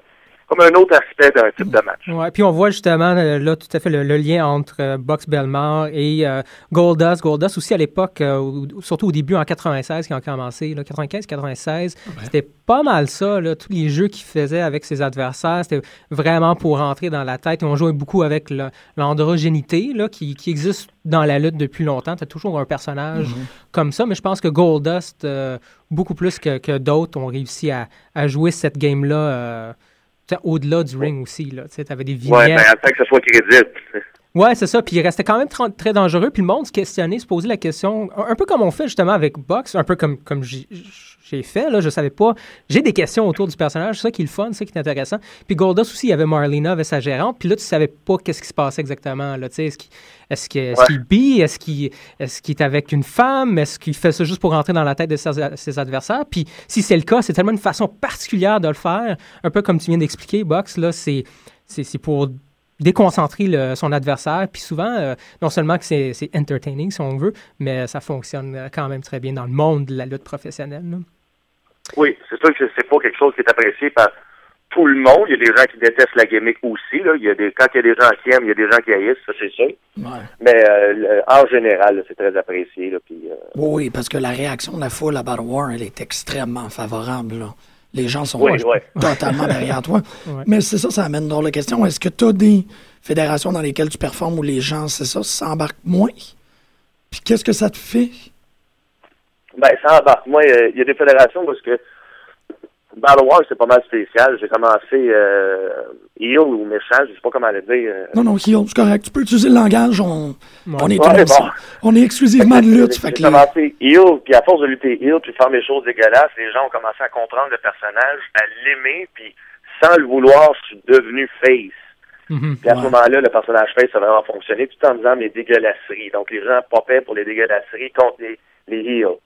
Speaker 7: comme un autre aspect d'un type de match.
Speaker 6: Ouais, puis on voit justement euh, là tout à fait le, le lien entre euh, Box Belmar et euh, Goldust. Goldust aussi à l'époque, euh, surtout au début en 96 qui ont commencé, là, 95, 96, c'était pas mal ça. Là, tous les jeux qu'il faisait avec ses adversaires, c'était vraiment pour rentrer dans la tête. Et on jouait beaucoup avec l'androgénité là, qui, qui existe dans la lutte depuis longtemps. Tu as toujours un personnage comme ça, mais je pense que Goldust, euh, beaucoup plus que, que d'autres, ont réussi à, à jouer cette game-là. Au-delà du ring aussi. Tu avais des vignettes.
Speaker 7: Ouais, ben, en tant que ce soit crédible.
Speaker 6: Ouais, c'est ça. Puis il restait quand même tr- très dangereux. Puis le monde se questionnait, se posait la question, un, peu comme on fait justement avec Box, un peu comme, comme j'ai fait, là, je savais pas. J'ai des questions autour du personnage, c'est ça qui est le fun, c'est ça qui est intéressant. Puis Goldust aussi, il y avait Marlena avec sa gérante, puis là, tu savais pas qu'est-ce qui se passait exactement, là, tu sais, est-ce qu'il est-ce qu'il est-ce
Speaker 7: Ouais.
Speaker 6: qu'il bi, est-ce qu'il est avec une femme, est-ce qu'il fait ça juste pour rentrer dans la tête de ses, ses adversaires, puis si c'est le cas, c'est tellement une façon particulière de le faire, un peu comme tu viens d'expliquer, Box, là, c'est pour déconcentrer le- son adversaire. Puis souvent, euh, non seulement que c'est c'est entertaining, si on veut, mais ça fonctionne euh, quand même très bien dans le monde de la lutte professionnelle. là.
Speaker 7: Oui, c'est sûr que c'est pas quelque chose qui est apprécié par tout le monde. Il y a des gens qui détestent la gimmick aussi. Là. Il y a des, quand il y a des gens qui aiment, il y a des gens qui haïssent, ça c'est sûr.
Speaker 5: Ouais.
Speaker 7: Mais euh, le- en général, là, c'est très apprécié. Là, puis, euh,
Speaker 5: Oui, parce que la réaction de la foule à Battle War, elle est extrêmement favorable. là. Les gens sont
Speaker 7: Oui, *laughs*
Speaker 5: totalement derrière toi. *laughs*
Speaker 6: Ouais.
Speaker 5: Mais c'est ça, ça amène drôle de question. Est-ce que tu as des fédérations dans lesquelles tu performes où les gens, c'est ça, s'embarquent moins? Puis qu'est-ce que ça te fait?
Speaker 7: Ben, ça embarque. Moi, euh, il y a des fédérations parce que Battle War, c'est pas mal spécial. J'ai commencé euh, heel ou méchant, je sais pas comment le dire. euh.
Speaker 5: Non, non, heel, c'est correct. Tu peux utiliser le langage. On, on est,
Speaker 7: Ouais, bon.
Speaker 5: on est exclusivement de lutte. *laughs* que
Speaker 7: J'ai commencé heel, puis à force de lutter heel, puis de faire des choses dégueulasses, les gens ont commencé à comprendre le personnage, à l'aimer, puis sans le vouloir, je suis devenu face.
Speaker 6: Mhm.
Speaker 7: Puis à
Speaker 5: Ouais.
Speaker 7: ce moment-là, le personnage face a vraiment fonctionné, tout en disant mes dégueulasseries. Donc les gens popaient pour les dégueulasseries contre les, les heels.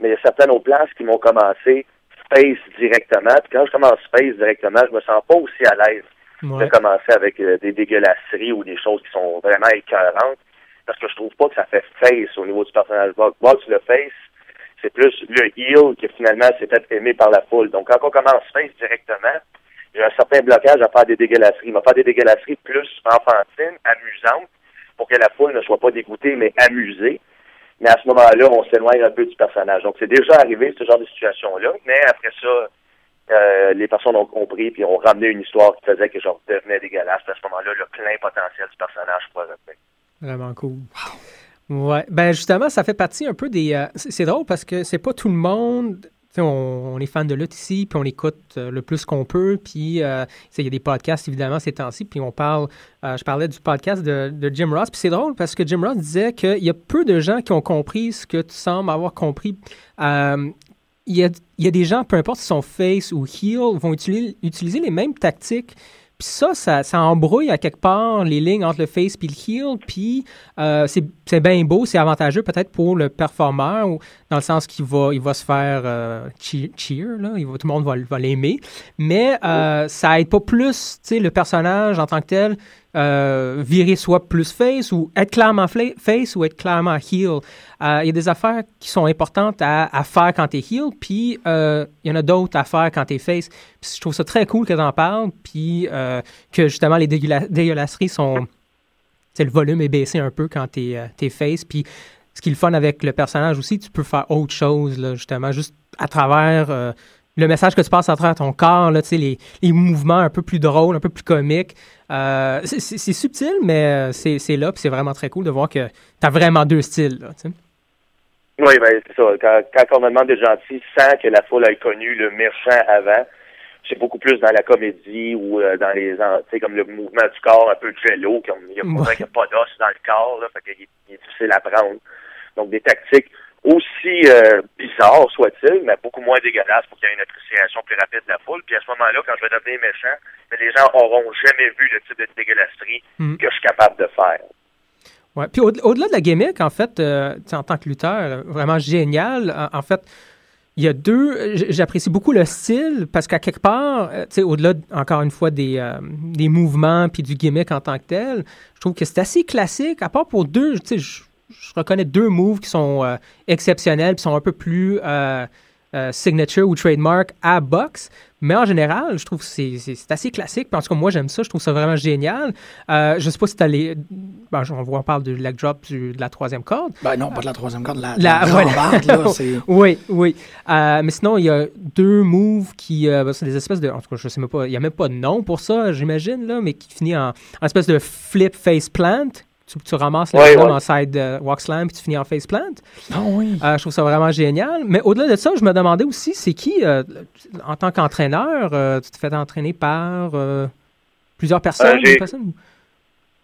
Speaker 7: Mais il y a certaines autres places qui m'ont commencé face directement. Puis quand je commence face directement, je me sens pas aussi à l'aise
Speaker 6: Ouais.
Speaker 7: de commencer avec euh, des dégueulasseries ou des choses qui sont vraiment écœurantes. Parce que je trouve pas que ça fait face au niveau du personnage. Box, Box, le face, c'est plus le heel qui finalement s'est fait aimer par la foule. Donc quand on commence face directement, j'ai un certain blocage à faire des dégueulasseries. Mais faire des dégueulasseries plus enfantines, amusantes, pour que la foule ne soit pas dégoûtée, mais amusée. Mais à ce moment-là, on s'éloigne un peu du personnage. Donc, c'est déjà arrivé, ce genre de situation-là. Mais après ça, euh, les personnes ont compris puis ont ramené une histoire qui faisait que je devenais dégueulasse. À ce moment-là, le plein potentiel du personnage pourrait revenir.
Speaker 6: Vraiment cool. Ouais. Ben justement, ça fait partie un peu des. euh, c'est drôle parce que c'est pas tout le monde. On, est fan de lutte ici, puis on écoute euh, le plus qu'on peut. Puis euh, il y a des podcasts évidemment ces temps-ci. Puis on parle. euh, je parlais du podcast de, de Jim Ross. Puis c'est drôle parce que Jim Ross disait qu'il y a peu de gens qui ont compris ce que tu sembles avoir compris. Euh, il y, a, y a des gens, peu importe s'ils sont face ou heel, vont utiliser les mêmes tactiques. Puis ça, ça, ça embrouille à quelque part les lignes entre le face et le heel. Puis euh, c'est c'est bien beau, c'est avantageux peut-être pour le performeur, ou, dans le sens qu'il va, il va se faire euh, cheer, cheer, là, il va, tout le monde va, va l'aimer. Mais euh, ça aide pas plus le personnage en tant que tel. Euh, virer soit plus face ou être clairement face ou être clairement heel. Euh, Il y a des affaires qui sont importantes à, faire quand tu es heel, puis euh, il y en a d'autres à faire quand tu es face. Puis je trouve ça très cool que tu en parles, puis que justement les dégueula- dégueulasseries sont. le volume est baissé un peu quand tu es, face. Puis ce qui est le fun avec le personnage aussi, tu peux faire autre chose, là, justement, juste à travers le message que tu passes à travers ton corps, là, les, les mouvements un peu plus drôles, un peu plus comiques. Euh, c'est- subtil, mais euh, c'est là, puis c'est vraiment très cool de voir que tu as vraiment deux styles. Là.
Speaker 7: Oui, ben c'est ça. Quand, quand on me demande d'être gentil sans que la foule ait connu le méchant avant, c'est beaucoup plus dans la comédie ou euh, dans les tu sais comme le mouvement du corps un peu jello, comme il y a
Speaker 6: Ouais.
Speaker 7: n'y a pas d'os dans le corps, là, fait qu'il il est difficile à prendre. Donc des tactiques aussi euh, bizarres soit-il, mais beaucoup moins dégueulasses pour qu'il y ait une appréciation plus rapide de la foule. Puis à ce moment-là, quand je vais devenir méchant, les gens auront jamais vu le type de dégueulasserie
Speaker 6: Mm.
Speaker 7: que je suis capable de faire.
Speaker 6: Ouais. Puis au- au-delà de la gimmick, en fait, euh, en tant que lutteur, vraiment génial. En, en fait, il y a deux. J'apprécie beaucoup le style parce qu'à quelque part, euh, au-delà, de- encore une fois, des, euh, des mouvements puis du gimmick en tant que tel, je trouve que c'est assez classique, à part pour deux. Tu sais, je, je reconnais deux moves qui sont euh, exceptionnels puis sont un peu plus euh, euh, signature ou trademark à box. Mais en général, je trouve que c'est assez classique. Puis en tout cas, moi, j'aime ça. Je trouve ça vraiment génial. Euh, je sais pas si tu les. Ben, on, voit- on parle de leg drop du- de la troisième corde.
Speaker 5: Ben non, pas de la troisième corde, la,
Speaker 6: La-
Speaker 5: la, *laughs*
Speaker 6: voilà.
Speaker 5: là. *laughs*
Speaker 6: Oui, oui. Euh, mais sinon, il y a deux moves qui. euh, ben, c'est des espèces de. En tout cas, je sais même pas. Il n'y a même pas de nom pour ça, j'imagine, là, mais qui finit en, en espèce de flip face plant. Tu, tu ramasses la
Speaker 7: Ouais,
Speaker 6: en side euh, walk slam puis tu finis en face plant.
Speaker 5: Ah oui.
Speaker 6: Euh, je trouve ça vraiment génial. Mais au-delà de ça, je me demandais aussi, c'est qui, euh, en tant qu'entraîneur, euh, tu te fais entraîner par euh, plusieurs personnes,
Speaker 7: Euh, j'ai-
Speaker 6: une personne?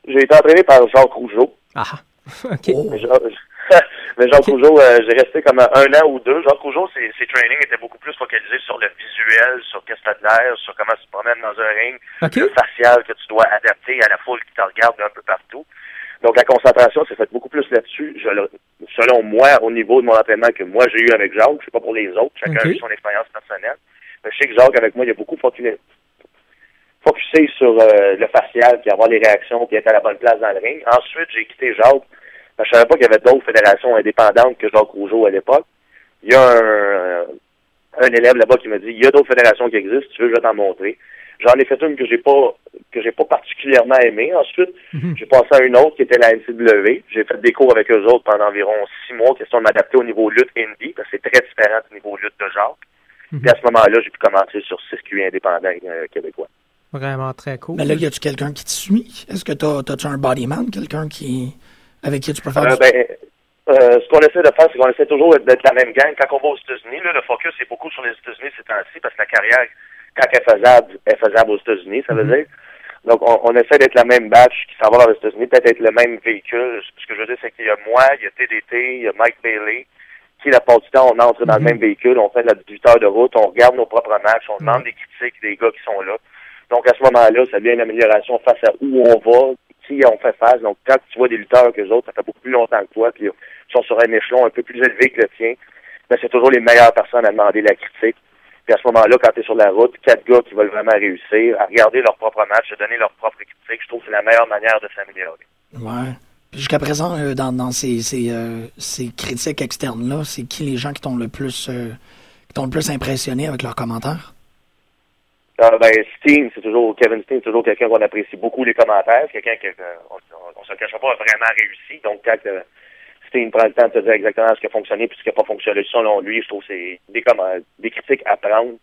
Speaker 7: J'ai été entraîné par Jacques Rougeau.
Speaker 6: Ah, *laughs* OK.
Speaker 5: Oh.
Speaker 7: Mais Jacques, *laughs* mais Jacques Rougeau, euh, j'ai resté comme un an ou deux. Jacques Rougeau, ses, ses trainings étaient beaucoup plus focalisés sur le visuel, sur qu'est-ce que l'air, sur comment tu te promènes dans un ring,
Speaker 6: OK.
Speaker 7: le facial que tu dois adapter à la foule qui te regarde un peu partout. Donc la concentration s'est faite beaucoup plus là-dessus, je selon moi, au niveau de mon entraînement que moi j'ai eu avec Jacques. Je sais pas pour les autres, chacun a eu son expérience personnelle. Mais je sais que Jacques, avec moi, il a beaucoup focusé, focusé sur euh, le facial, puis avoir les réactions, puis être à la bonne place dans le ring. Ensuite, j'ai quitté Jacques. que je savais pas qu'il y avait d'autres fédérations indépendantes que Jacques Rougeau à l'époque. Il y a un, un élève là-bas qui m'a dit, il y a d'autres fédérations qui existent, tu veux, je vais t'en montrer. J'en ai fait une que j'ai pas que j'ai pas particulièrement aimée. Ensuite,
Speaker 6: Mhm.
Speaker 7: j'ai passé à une autre qui était la NCW. J'ai fait des cours avec eux autres pendant environ six mois, question de m'adapter au niveau lutte indie, parce que c'est très différent du niveau lutte de Jacques.
Speaker 6: Mhm.
Speaker 7: Puis à ce moment-là, j'ai pu commencer sur circuit indépendant euh, québécois.
Speaker 6: Vraiment très cool.
Speaker 5: Mais là, y a-tu quelqu'un qui te suit? Est-ce que t'as, t'as-tu un bodyman, quelqu'un qui, avec qui tu peux faire
Speaker 7: Euh,
Speaker 5: du...
Speaker 7: ben, Euh, ce qu'on essaie de faire, c'est qu'on essaie toujours d'être la même gang. Quand on va aux États-Unis, là, le focus est beaucoup sur les États-Unis ces temps-ci, parce que la carrière, quand elle est faisable, est faisable aux États-Unis, ça veut
Speaker 6: Mhm.
Speaker 7: dire. Donc, on, on essaie d'être la même batch qui s'en va les États-Unis, peut-être être le même véhicule. Ce que je veux dire, c'est qu'il y a moi, il y a TDT, il y a Mike Bailey, qui, la part du temps, on entre dans le
Speaker 6: Mhm.
Speaker 7: même véhicule, on fait de la 18 heures de route, on regarde nos propres matchs, on demande
Speaker 6: Mhm.
Speaker 7: des critiques des gars qui sont là. Donc, à ce moment-là, ça devient une amélioration face à où on va, qui on fait face. Donc, quand tu vois des lutteurs que les autres, ça fait beaucoup plus longtemps que toi, puis ils sont sur un échelon un peu plus élevé que le tien, ben, c'est toujours les meilleures personnes à demander la critique. Puis à ce moment-là, quand tu es sur la route, quatre gars qui veulent vraiment réussir, à regarder leur propre match, à donner leur propre critique, je trouve que c'est la meilleure manière de s'améliorer.
Speaker 5: Ouais. Puis Jusqu'à présent, euh, dans, dans ces, ces, euh, ces critiques externes-là, c'est qui les gens qui t'ont le plus euh, qui t'ont le plus impressionné avec leurs commentaires?
Speaker 7: Euh, ben, Steen, c'est toujours, Kevin Steen, c'est toujours quelqu'un qu'on apprécie beaucoup les commentaires. Quelqu'un qu'on on, on, on se le cachera pas, a vraiment réussi. Donc, quand Steen prend le temps de te dire exactement ce qui a fonctionné puis ce qui n'a pas fonctionné selon lui, je trouve que c'est des, des critiques à prendre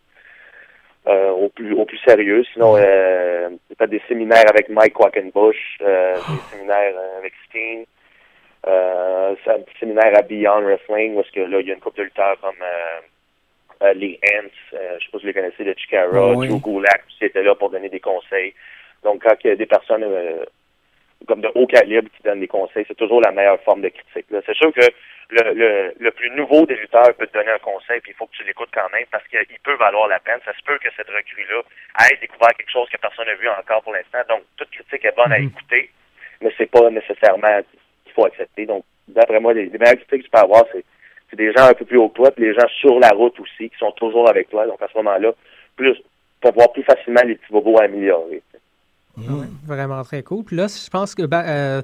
Speaker 7: euh, au plus au plus sérieux. Sinon, euh, peut-être des séminaires avec Mike Quackenbush, euh, des séminaires euh, avec Steen. Euh, un petit séminaire à Beyond Wrestling où est-ce que là, il y a une couple de lutteurs comme euh, les Ants, je sais pas si vous les connaissez, de Chikara,
Speaker 5: Oui.
Speaker 7: Joe Gulak, qui était là pour donner des conseils. Donc, quand il y a des personnes comme de haut calibre qui donnent des conseils, c'est toujours la meilleure forme de critique. là. C'est sûr que le, le, le plus nouveau des lutteurs peut te donner un conseil, puis il faut que tu l'écoutes quand même, parce qu'il peut valoir la peine. Ça se peut que cette recrue-là ait découvert quelque chose que personne n'a vu encore pour l'instant. Donc, toute critique est bonne à
Speaker 6: Mhm.
Speaker 7: écouter, mais c'est pas nécessairement qu'il faut accepter. Donc, d'après moi, les, les meilleures critiques que tu peux avoir, c'est c'est des gens un peu plus haut que toi, puis des gens sur la route aussi, qui sont toujours avec toi. Donc, à ce moment-là, plus pour voir plus facilement les petits bobos à améliorer.
Speaker 6: Ouais, vraiment très cool. Puis là, je pense que bah, euh,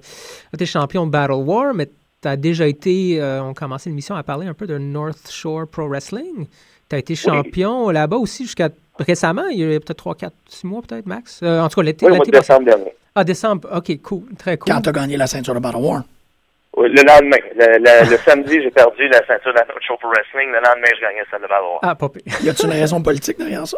Speaker 6: tu es champion de Battle War, mais tu as déjà été, euh, on commençait l'émission à parler un peu de North Shore Pro Wrestling. Tu as été champion là-bas aussi jusqu'à récemment, il y a peut-être 3, 4, 6 mois peut-être, Max? Euh, en tout cas, l'été
Speaker 7: Oui, décembre dernier.
Speaker 6: Ah, décembre. OK, cool. Très cool.
Speaker 5: Quand t'as gagné la ceinture de Battle War?
Speaker 7: Oui, le lendemain. Le, le- le samedi, j'ai perdu la ceinture de la North Show pour Wrestling. Le lendemain, je gagnais celle de Valois.
Speaker 6: Ah, pas pire.
Speaker 5: Y a-t-il une raison politique derrière ça?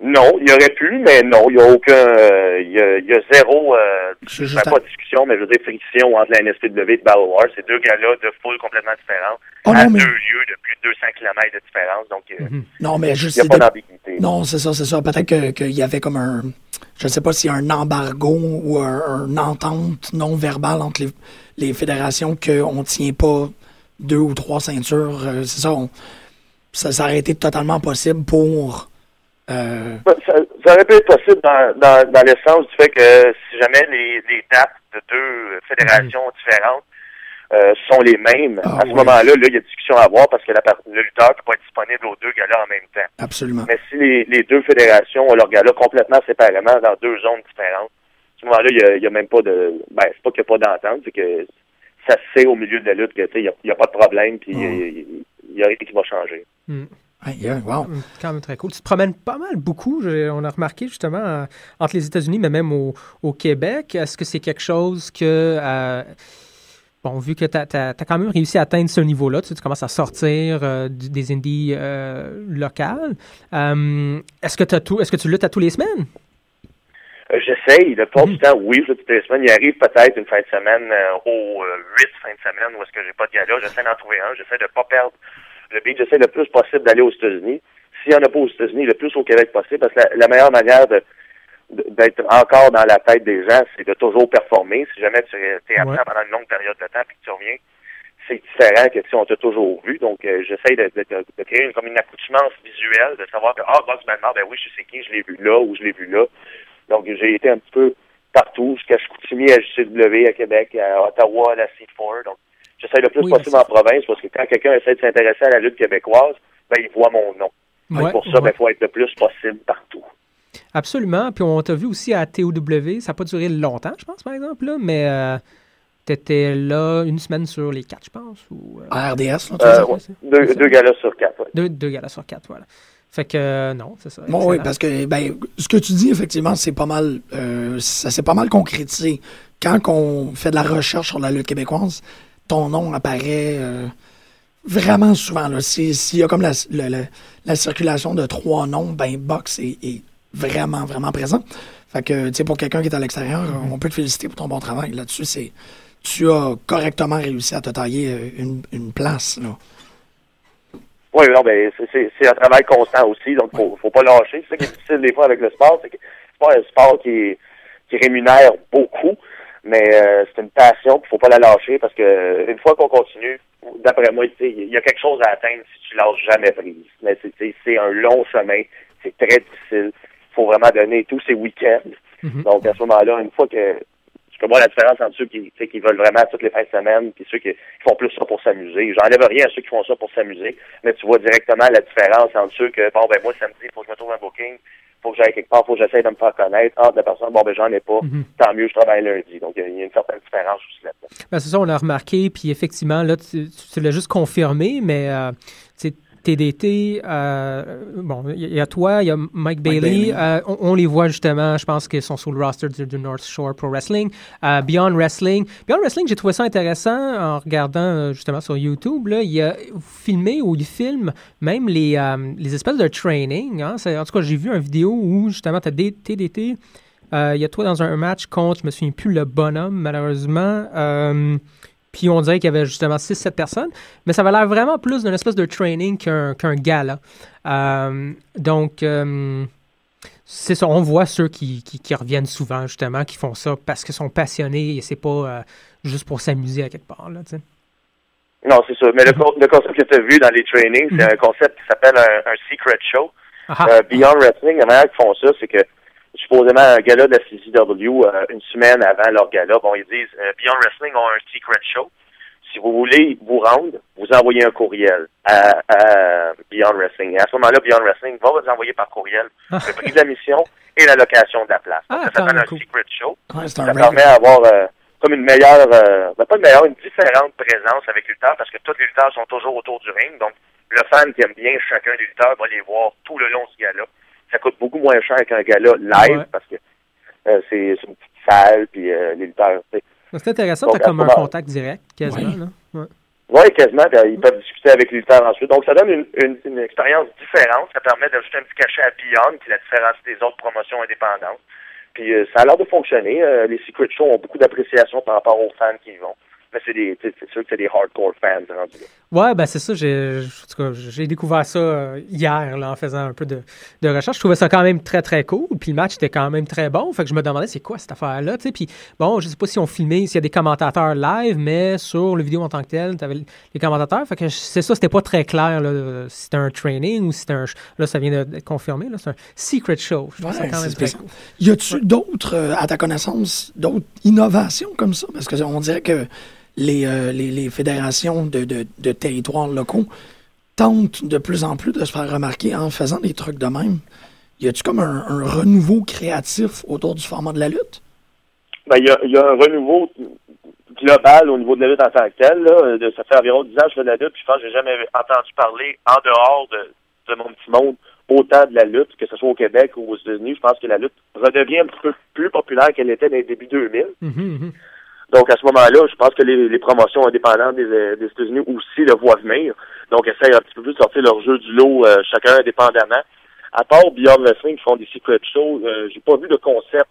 Speaker 7: Non, il y aurait pu, mais non, il n'y a aucun, euh, il y, a, il y a zéro, euh,
Speaker 5: C'est
Speaker 7: je pas de discussion, mais je veux dire friction entre la NSPW et Battle War. C'est deux gars-là de foule complètement différentes,
Speaker 5: Oh
Speaker 7: à
Speaker 5: non, mais-
Speaker 7: deux lieux de plus de 200 km de différence, donc euh,
Speaker 6: Mhm.
Speaker 5: Non, mais
Speaker 7: il
Speaker 5: juste.
Speaker 7: n'y a
Speaker 5: c'est
Speaker 7: pas
Speaker 5: de-
Speaker 7: d'ambiguïté.
Speaker 5: Non, c'est ça, c'est ça. Peut-être que- qu'il y avait comme un. Je sais pas s'il y a un embargo ou un, une entente non verbale entre les, les fédérations qu'on ne tient pas deux ou trois ceintures. euh, c'est ça, on- ça, ça aurait été totalement possible pour. Euh,
Speaker 7: Ça, ça aurait pu être possible dans, dans, dans l'essence du fait que si jamais les, les dates de deux fédérations différentes euh, sont les mêmes,
Speaker 5: Ah,
Speaker 7: à ce
Speaker 5: oui.
Speaker 7: moment-là, là, il y a discussion à avoir parce que la, le lutteur peut pas être disponible aux deux gars-là en même temps.
Speaker 5: absolument.
Speaker 7: Mais si les, les deux fédérations ont leur gala complètement séparément dans deux zones différentes, à ce moment-là, il n'y a, il y a même pas de. Ben, c'est pas qu'il n'y a pas d'entente, c'est que ça se sait au milieu de la lutte que tu sais, il n'y a, il y a pas de problème, puis il n'y a rien qui va changer.
Speaker 6: Mm.
Speaker 5: Ouais, yeah, wow.
Speaker 6: Hum, Quand même très cool. Tu te promènes pas mal beaucoup. on a remarqué justement euh, entre les États-Unis, mais même au, au Québec. Est-ce que c'est quelque chose que. euh, bon, vu que tu as, quand même réussi à atteindre ce niveau-là, tu, sais, tu commences à sortir euh, des indies euh, locales. euh, est-ce que, t'as tout, est-ce que tu luttes à tous les semaines?
Speaker 7: Euh, J'essaye, le plupart
Speaker 6: Mhm.
Speaker 7: du temps, oui, je lutte toutes les semaines. Il arrive peut-être une fin de semaine euh, aux euh, huit fins de semaine où est-ce que j'ai pas de gala. J'essaie d'en trouver un. J'essaie de pas perdre le beat. J'essaie le plus possible d'aller aux États-Unis. S'il n'y en a pas aux États-Unis, le plus au Québec possible, parce que la, la meilleure manière de d'être encore dans la tête des gens, c'est de toujours performer. Si jamais tu es absent
Speaker 6: Ouais.
Speaker 7: pendant une longue période de temps puis que tu reviens, c'est différent que si on t'a toujours vu. Donc, euh, j'essaie de, de, de- de créer une, comme une accoutumance visuelle, de savoir que, ah, Boss Belmar, ben oui, je sais qui, je l'ai vu là ou je l'ai vu là. Donc, j'ai été un petit peu partout, jusqu'à Chicoutimi, à JCW, à Québec, à Ottawa, à la C4. Donc, j'essaie le plus
Speaker 6: Oui,
Speaker 7: possible en province parce que quand quelqu'un essaie de s'intéresser à la lutte québécoise, ben, il voit mon nom. Donc,
Speaker 6: Ouais,
Speaker 7: pour ça, ben,
Speaker 6: ouais.
Speaker 7: il faut être le plus possible partout.
Speaker 6: Absolument. Puis on t'a vu aussi à TOW. Ça n'a pas duré longtemps, je pense, par exemple, là, mais tu étais là une semaine sur les quatre, je pense. Ou, euh,
Speaker 5: À RDS, là, tu
Speaker 7: Euh, ouais. Deux, deux galas sur quatre, ouais.
Speaker 6: Deux, deux galas sur quatre, voilà. Fait que euh, non, c'est ça.
Speaker 5: Bon, oui, parce que ben, ce que tu dis, effectivement, c'est pas mal. euh, ça s'est pas mal concrétisé. Quand on fait de la recherche sur la lutte québécoise, ton nom apparaît euh, vraiment souvent. Si- S'il y a comme la, le- le- la circulation de trois noms, ben Box est, est vraiment, vraiment présent. Fait que, tu sais, pour quelqu'un qui est à l'extérieur, on peut te féliciter pour ton bon travail. Là-dessus, c'est tu as correctement réussi à te tailler euh, une, une place. Là.
Speaker 7: Oui, non, c'est- un travail constant aussi, donc faut, faut pas lâcher. C'est ça qui est difficile des fois avec le sport, c'est que c'est pas un sport qui, qui rémunère beaucoup, mais euh, c'est une passion, puis faut pas la lâcher parce que une fois qu'on continue, d'après moi, il y a quelque chose à atteindre si tu lâches jamais prise. Mais c'est- un long chemin, c'est très difficile. faut vraiment donner tous ces week-ends.
Speaker 6: Mhm.
Speaker 7: Donc à ce moment-là, une fois que je peux voir la différence entre ceux qui, qui veulent vraiment toutes les fins de semaine et ceux qui, qui font plus ça pour s'amuser. J'enlève rien à ceux qui font ça pour s'amuser, mais tu vois directement la différence entre ceux que, bon, ben moi, samedi, il faut que je me trouve un booking, faut que j'aille quelque part, faut que j'essaie de me faire connaître. Ah, de la personne, bon, ben j'en ai pas,
Speaker 6: Mhm.
Speaker 7: tant mieux, je travaille lundi. Donc, il y a- une certaine différence aussi là-dedans.
Speaker 6: Ben, c'est ça, on l'a remarqué, puis effectivement, là, tu, tu l'as juste confirmé, mais euh, tu sais, TDT, euh, bon, il y, a toi, il y a Mike Bailey,
Speaker 5: Bailey.
Speaker 6: euh, on, on les voit justement, je pense qu'ils sont sur le roster du, du North Shore Pro Wrestling. Euh, Beyond Wrestling, Beyond Wrestling, j'ai trouvé ça intéressant en regardant justement sur YouTube, là, il a filmé ou il filme même les, les espèces de training. Hein, en tout cas, j'ai vu une vidéo où justement, tu as TDT, euh, il y a toi dans un match contre, je me souviens plus le bonhomme, malheureusement. Euh, puis on dirait qu'il y avait justement 6-7 personnes. Mais ça avait l'air vraiment plus d'une espèce de training qu'un qu'un gala. Euh, donc, euh, c'est ça. On voit ceux qui, qui, qui reviennent souvent, justement, qui font ça parce qu'ils sont passionnés et c'est pas euh, juste pour s'amuser à quelque part. Là.
Speaker 7: Non, c'est sûr. Mais le, le concept que tu as vu dans les trainings, c'est un concept qui s'appelle un, un secret show.
Speaker 6: Ah,
Speaker 7: Beyond Wrestling, la manière qu'ils font ça, c'est que supposément un gala de la CZW, euh, une semaine avant leur gala, bon, ils disent euh, Beyond Wrestling ont un secret show. Si vous voulez vous rendre, vous envoyez un courriel à, à Beyond Wrestling. Et à ce moment-là, Beyond Wrestling va vous envoyer par courriel
Speaker 6: Ah.
Speaker 7: le prix de la mission et la location de la place.
Speaker 6: Ah,
Speaker 7: ça s'appelle un
Speaker 6: cool.
Speaker 7: secret show.
Speaker 5: Ouais,
Speaker 7: Ça permet d'avoir euh, comme une meilleure, euh, ben, pas une meilleure, une différente présence avec lutteurs parce que tous les lutteurs sont toujours autour du ring. Donc, le fan qui aime bien chacun des lutteurs va les voir tout le long du gala. Ça coûte beaucoup moins cher qu'un gala live
Speaker 6: Ouais.
Speaker 7: parce que euh, c'est une petite salle puis euh, les lutteurs. tu sais.
Speaker 6: C'est intéressant, t'as comme un contact direct, quasiment.
Speaker 5: Ouais.
Speaker 6: Là. Ouais.
Speaker 7: Oui, quasiment. puis, euh, ils peuvent discuter avec les lutteurs ensuite. Donc, ça donne une, une, une expérience différente. Ça permet d'ajouter un petit cachet à Beyond, qui est la différence des autres promotions indépendantes. Puis, euh, ça a l'air de fonctionner. Euh, les Secret Shows ont beaucoup d'appréciation par rapport aux fans qui y vont. Mais c'est des, c'est sûr que c'est des hardcore fans rendus là.
Speaker 6: Ouais, ben c'est ça. J'ai, en tout cas, j'ai découvert ça euh, hier là, en faisant un peu de, de recherche. Je trouvais ça quand même très, très cool. Puis le match était quand même très bon. Fait que je me demandais c'est quoi cette affaire-là. tu sais? Puis bon, je sais pas si on filmait, s'il y a des commentateurs live, mais sur le vidéo en tant que tel, tu avais les commentateurs. Fait que je- c'est ça, c'était pas très clair là, si c'était un training ou si c'était un. Là, ça vient d'être confirmé. Là, c'est un secret show. Je trouve ça
Speaker 5: Ouais,
Speaker 6: quand
Speaker 5: c'est
Speaker 6: même très
Speaker 5: spécial.
Speaker 6: cool.
Speaker 5: Y a-tu d'autres, euh, à ta connaissance, d'autres innovations comme ça? Parce que on dirait que les, euh, les, les fédérations de, de, de territoires locaux tentent de plus en plus de se faire remarquer en faisant des trucs de même. Y a-tu comme un, un renouveau créatif autour du format de la lutte?
Speaker 7: Ben, il y a, y a un renouveau global au niveau de la lutte en tant que tel. Là. De, ça fait environ 10 ans que je fais de la lutte, puis je pense que j'ai jamais entendu parler en dehors de, de mon petit monde autant de la lutte, que ce soit au Québec ou aux États-Unis. Je pense que la lutte redevient un petit peu plus populaire qu'elle était dans les débuts 2000.
Speaker 6: Mhm, mhm.
Speaker 7: Donc, à ce moment-là, je pense que les, les promotions indépendantes des, euh, des États-Unis aussi le voient venir. Donc, essayent un petit peu plus de sortir leur jeu du lot, euh, chacun indépendamment. À part Beyond Wrestling qui font des secret shows, euh, j'ai pas vu de concept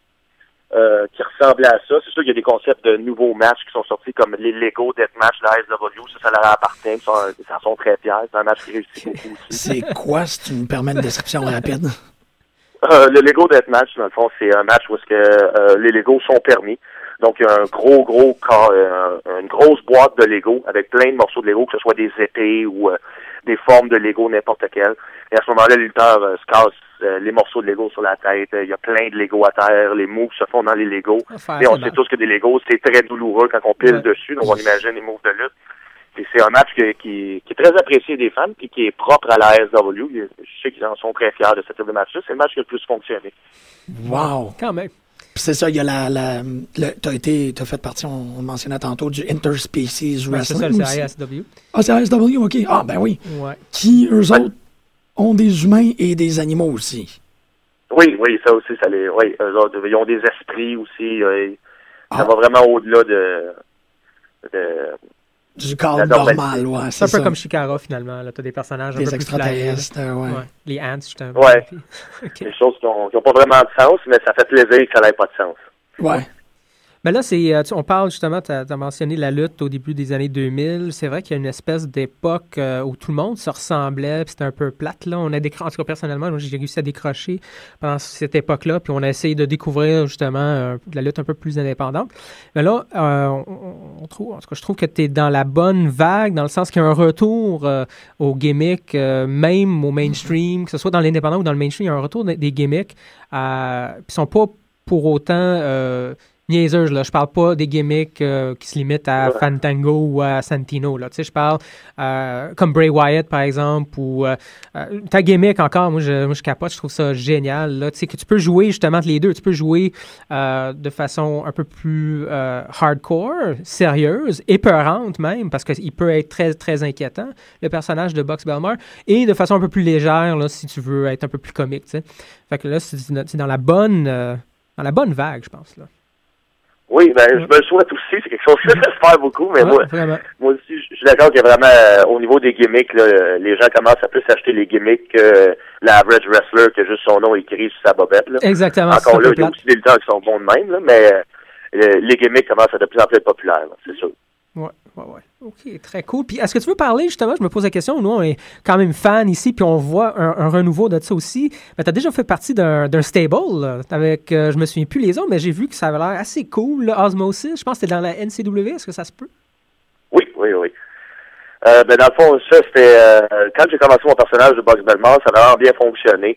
Speaker 7: euh, qui ressemble à ça. C'est sûr qu'il y a des concepts de nouveaux matchs qui sont sortis comme les Lego Deathmatch, la SW. Ça, ça leur appartient. Ils en sont très fiers. C'est un match qui réussit *laughs* beaucoup aussi.
Speaker 5: C'est quoi, si tu me permets une description rapide?
Speaker 7: Euh, le Lego Deathmatch, dans le fond, c'est un match où est-ce que euh, les Legos sont permis. Donc, il y a un gros, gros corps, euh, une grosse boîte de Lego avec plein de morceaux de Lego, que ce soit des épées ou euh, des formes de Lego, n'importe quelle. Et à ce moment-là, les lutteurs euh, se cassent euh, les morceaux de Lego sur la tête. Il y a plein de Lego à terre. Les moves se font dans les Legos.
Speaker 6: Ah,
Speaker 7: Et on sait tous que des Legos, c'est très douloureux quand on pile
Speaker 6: Ouais.
Speaker 7: dessus. Donc, on imagine les moves de lutte. Et c'est un match qui, qui, qui est très apprécié des fans puis qui est propre à la SW. Je sais qu'ils en sont très fiers de ce type de match-là. C'est le match qui a le plus fonctionné.
Speaker 5: Wow!
Speaker 6: Quand même.
Speaker 5: C'est ça, il y a la. la le- t'as été. T'as fait partie, on, on le mentionnait tantôt, du Interspecies
Speaker 6: Ouais, c'est ça,
Speaker 5: Wrestling.
Speaker 6: c'est. ASW.
Speaker 5: Ah, c'est ASW, ok. Ah, ben oui.
Speaker 6: Ouais.
Speaker 5: Qui, eux autres, ont des humains et des animaux aussi.
Speaker 7: Oui, oui, ça aussi, ça les. Oui, eux autres, ils ont des esprits aussi. euh, Ça
Speaker 5: Ah.
Speaker 7: va vraiment au-delà de. de
Speaker 5: Du cadre normal, ouais.
Speaker 6: C'est un peu
Speaker 5: ça.
Speaker 6: comme Shikara, finalement. Là, t'as des personnages un
Speaker 5: des
Speaker 6: peu plus flyés,
Speaker 5: extraterrestres, euh, ouais.
Speaker 6: Ouais. Les ants, justement.
Speaker 7: Ouais. *laughs*
Speaker 6: Ok.
Speaker 7: des choses qui n'ont pas vraiment de sens, mais ça fait plaisir que ça n'ait pas de sens.
Speaker 5: Ouais.
Speaker 6: Là, c'est, euh, on parle justement, tu as, mentionné la lutte au début des années 2000. C'est vrai qu'il y a une espèce d'époque euh, où tout le monde se ressemblait, puis c'était un peu plate. Là. On a décro- en tout cas, personnellement, j'ai réussi à décrocher pendant cette époque-là, puis on a essayé de découvrir justement euh, la lutte un peu plus indépendante. Mais là, on, trouve, en tout cas, je trouve que tu es dans la bonne vague, dans le sens qu'il y a un retour euh, aux gimmicks, même au mainstream, que ce soit dans l'indépendant ou dans le mainstream, il y a un retour des- gimmicks, puis ils sont pas pour autant niaiseuses. Là. Je parle pas des gimmicks euh, qui se limitent à
Speaker 7: Ouais.
Speaker 6: Fantango ou à Santino. Là. Tu sais, je parle euh, comme Bray Wyatt, par exemple, ou euh, ta gimmick encore, moi je, moi je capote, je trouve ça génial. Là. Tu sais, que tu peux jouer justement les deux. Tu peux jouer de façon un peu plus hardcore, sérieuse, épeurante même, parce qu'il peut être très, très inquiétant, le personnage de Box Belmar, et de façon un peu plus légère, là, si tu veux être un peu plus comique. tu sais. Fait que là, c'est dans la bonne, dans la bonne vague, je pense. Là.
Speaker 7: Oui, ben, je me le souhaite aussi. C'est quelque chose que *laughs* j'espère beaucoup, mais
Speaker 6: Ouais,
Speaker 7: moi,
Speaker 6: vraiment.
Speaker 7: moi aussi, je suis d'accord qu'il y a vraiment, euh, au niveau des gimmicks, là, les gens commencent à plus acheter les gimmicks que l'average wrestler qui a juste son nom écrit sur sa bobette. Là.
Speaker 6: Exactement.
Speaker 7: Encore là, il y a aussi des lutteurs qui sont bons de même, là, mais euh, les gimmicks commencent à de plus en plus être populaires, c'est sûr.
Speaker 6: Ouais, ouais, ouais. OK, très cool. Puis est-ce que tu veux parler, justement, je me pose la question, nous, on est quand même fans ici, puis on voit un, un renouveau de ça aussi. Mais tu as déjà fait partie d'un stable, là, avec, euh, je me souviens plus les autres, mais j'ai vu que ça avait l'air assez cool, là, Osmosis. Je pense que c'était dans la NCW, est-ce que ça se peut?
Speaker 7: Oui, oui, oui. Euh, ben, dans le fond, ça, c'était euh, quand j'ai commencé mon personnage de Box Belmont, ça a vraiment bien fonctionné.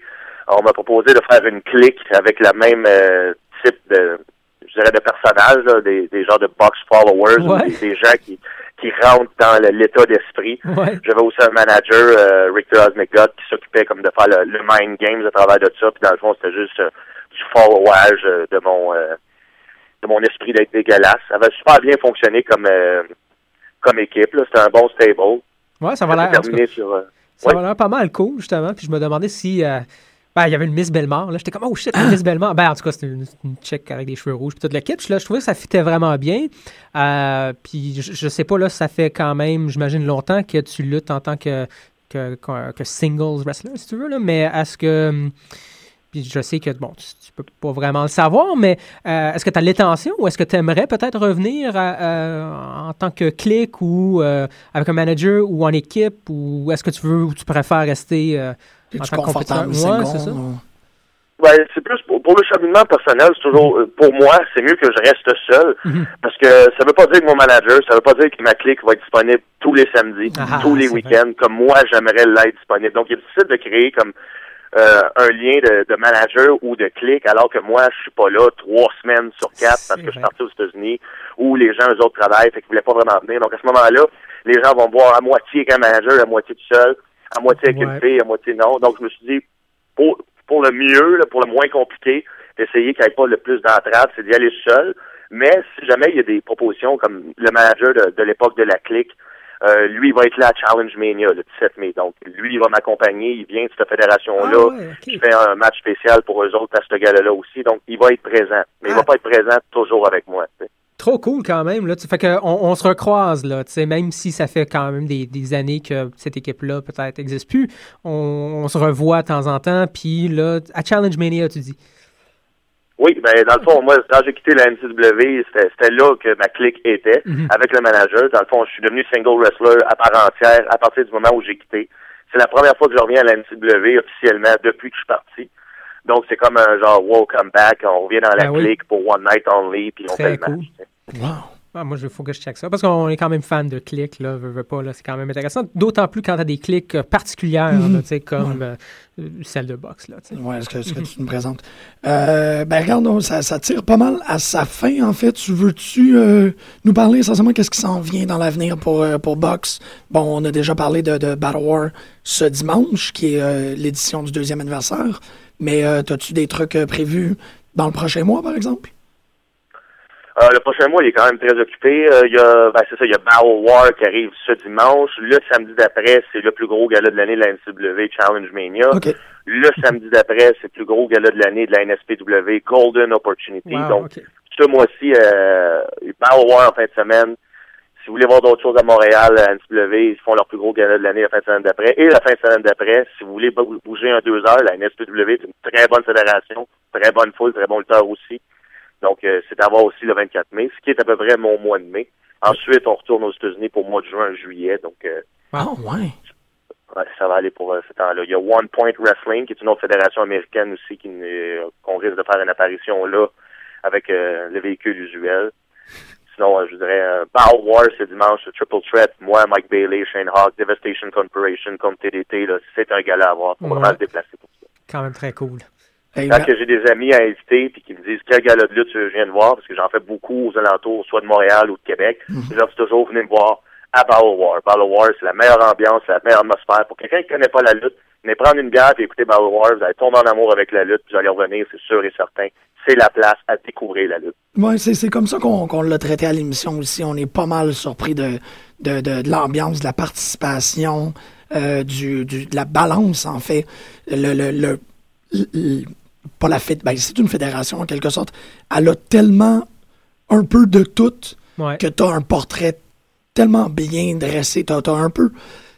Speaker 7: On m'a proposé de faire une clique avec la même euh, type de je dirais de personnages, là, des, des genres de box followers, ou des gens qui, qui rentrent dans l'état d'esprit.
Speaker 6: Ouais.
Speaker 7: J'avais aussi un manager, euh, Richter Osmigott, qui s'occupait comme de faire le, le mind games à travers de ça. Puis dans le fond, c'était juste euh, du followage euh, de mon euh, de mon esprit d'être dégueulasse. Ça avait super bien fonctionné comme euh, comme équipe. là. C'était un bon stable.
Speaker 6: Ouais, ça va l'air.
Speaker 7: terminé sur. euh,
Speaker 6: Ça
Speaker 7: Ouais.
Speaker 6: va l'air pas mal cool, justement. Puis je me demandais si. Euh, ben, il y avait une Miss Bellemare. Là, j'étais comme, oh shit, une Miss Bellemare. Ben, en tout cas, c'était une, une chick avec des cheveux rouges. Puis toute le kit. Là, je trouvais que ça fitait vraiment bien. Euh, puis je, je sais pas, là, ça fait quand même, j'imagine, longtemps que tu luttes en tant que, que, que, que singles wrestler, si tu veux. Là. Mais est-ce que. Puis je sais que, bon, tu, tu peux pas vraiment le savoir, mais euh, est-ce que tu as l'intention ou est-ce que tu aimerais peut-être revenir à- à- en tant que click ou euh, avec un manager ou en équipe ou est-ce que tu veux ou tu préfères rester euh,
Speaker 5: Es-tu confortable?
Speaker 6: Ouais, c'est ça.
Speaker 5: ou-
Speaker 7: Ben, c'est plus pour, pour le cheminement personnel, c'est toujours euh, pour moi, c'est mieux que je reste seul.
Speaker 6: Mhm.
Speaker 7: Parce que ça veut pas dire que mon manager, ça veut pas dire que ma clique va être disponible tous les samedis,
Speaker 6: Ah,
Speaker 7: tous les week-ends, comme moi j'aimerais l'être disponible. Donc il est difficile de créer comme euh, un lien de, de manager ou de clique alors que moi je suis pas là trois semaines sur quatre parce que je suis parti aux États-Unis où les gens eux autres travaillent, fait qu'ils voulaient pas vraiment venir. Donc à ce moment-là, les gens vont me voir à moitié avec un manager, à moitié tout seul, à moitié avec
Speaker 6: Ouais.
Speaker 7: une fille, à moitié non. Donc je me suis dit pour, pour le mieux, là, pour le moins compliqué, d'essayer qu'il n'y ait pas le plus d'entraves, c'est d'y aller seul. Mais si jamais il y a des propositions comme le manager de, de l'époque de la clique, euh, lui, il va être là à Challenge Mania le 17 mai. Donc, lui, il va m'accompagner, il vient de cette fédération-là.
Speaker 6: Ah ouais.
Speaker 7: Je fais un match spécial pour eux autres à ce gala-là aussi. Donc, il va être présent. Mais il
Speaker 6: Ah.
Speaker 7: va pas être présent toujours avec moi.
Speaker 6: Trop cool quand même. Là. Tu- Fait que on, on se recroise, là, même si ça fait quand même des, des années que cette équipe-là peut-être n'existe plus. On, on se revoit de temps en temps. Puis là, à Challenge Mania, tu dis.
Speaker 7: Oui, ben dans le fond, moi, quand j'ai quitté la NCW, c'était là que ma clique était,
Speaker 6: Mhm.
Speaker 7: avec le manager. Dans le fond, je suis devenu single wrestler à part entière à partir du moment où j'ai quitté. C'est la première fois que je reviens à la NCW officiellement depuis que je suis parti. Donc, c'est comme un genre welcome back. On revient dans la
Speaker 6: Ben oui.
Speaker 7: clique pour One Night Only, puis on
Speaker 6: Très
Speaker 7: fait le
Speaker 6: cool.
Speaker 7: match.
Speaker 5: Wow.
Speaker 6: Ah, moi, il faut que je check ça. Parce qu'on est quand même fan de clics, là, veux, veux pas, là, c'est quand même intéressant. D'autant plus quand tu as des clics euh, particulières,
Speaker 5: Mhm.
Speaker 6: là, tu sais, comme euh, euh, celle de boxe, là.
Speaker 5: Ouais, ce que, ce que tu nous présentes. Euh, ben regarde, ça, ça tire pas mal à sa fin, en fait. Tu veux-tu euh, nous parler essentiellement qu'est-ce qui s'en vient dans l'avenir pour, pour Box? Bon, on a déjà parlé de, de Battle War ce dimanche, qui est l'édition du deuxième anniversaire. Mais as-tu des trucs prévus dans le prochain mois, par exemple?
Speaker 7: Euh, le prochain mois, il est quand même très occupé. Euh, il y a, ben, c'est ça, il y a Battle War qui arrive ce dimanche. Le samedi d'après, c'est le plus gros gala de l'année de la NCW, Challenge Mania. Le samedi d'après, c'est le plus gros gala de l'année de la NSPW, Golden Opportunity.
Speaker 6: Wow,
Speaker 7: Donc, ce mois-ci, euh, Battle War en fin de semaine. Si vous voulez voir d'autres choses à Montréal, à NSPW, ils font leur plus gros gala de l'année la fin de semaine d'après. Et la fin de semaine d'après, si vous voulez bou- bouger un deux heures, la NSPW est une très bonne fédération, très bonne foule, très bon lutteur aussi. Donc, euh, c'est à voir aussi le 24 mai, ce qui est à peu près mon mois de mai. Ensuite, on retourne aux États-Unis pour le mois de juin, juillet. Donc, euh,
Speaker 5: Ah, ouais.
Speaker 7: ouais, ça va aller pour euh, ce temps-là. Il y a One Point Wrestling, qui est une autre fédération américaine aussi, qui qu'on risque de faire une apparition là avec euh, le véhicule usuel. Sinon, euh, je dirais Battle War, c'est dimanche, Triple Threat, moi, Mike Bailey, Shane Hawk, Devastation Corporation, comme TDT, là, c'est un gala à voir. Faut vraiment
Speaker 6: Ouais.
Speaker 7: se déplacer pour ça.
Speaker 6: Quand même très cool.
Speaker 7: Quand que j'ai des amis à inviter puis qui me disent quel gala de lutte je viens de voir, parce que j'en fais beaucoup aux alentours, soit de Montréal ou de Québec, je leur dis toujours venez me voir à Battle War. Battle War, c'est la meilleure ambiance, c'est la meilleure atmosphère. Pour quelqu'un qui connaît pas la lutte, venez prendre une bière et écouter Battle War, vous allez tomber en amour avec la lutte, puis vous allez revenir, c'est sûr et certain. C'est la place à découvrir la lutte.
Speaker 5: Ouais, c'est, comme ça qu'on, l'a traité à l'émission aussi. On est pas mal surpris de, de, de, de l'ambiance, de la participation, euh, du, du, de la balance, en fait. Le, le, le, le- pas la fête, ben, c'est une fédération en quelque sorte. Elle a tellement un peu de tout
Speaker 6: Ouais.
Speaker 5: que tu as un portrait tellement bien dressé. Tu as, un peu.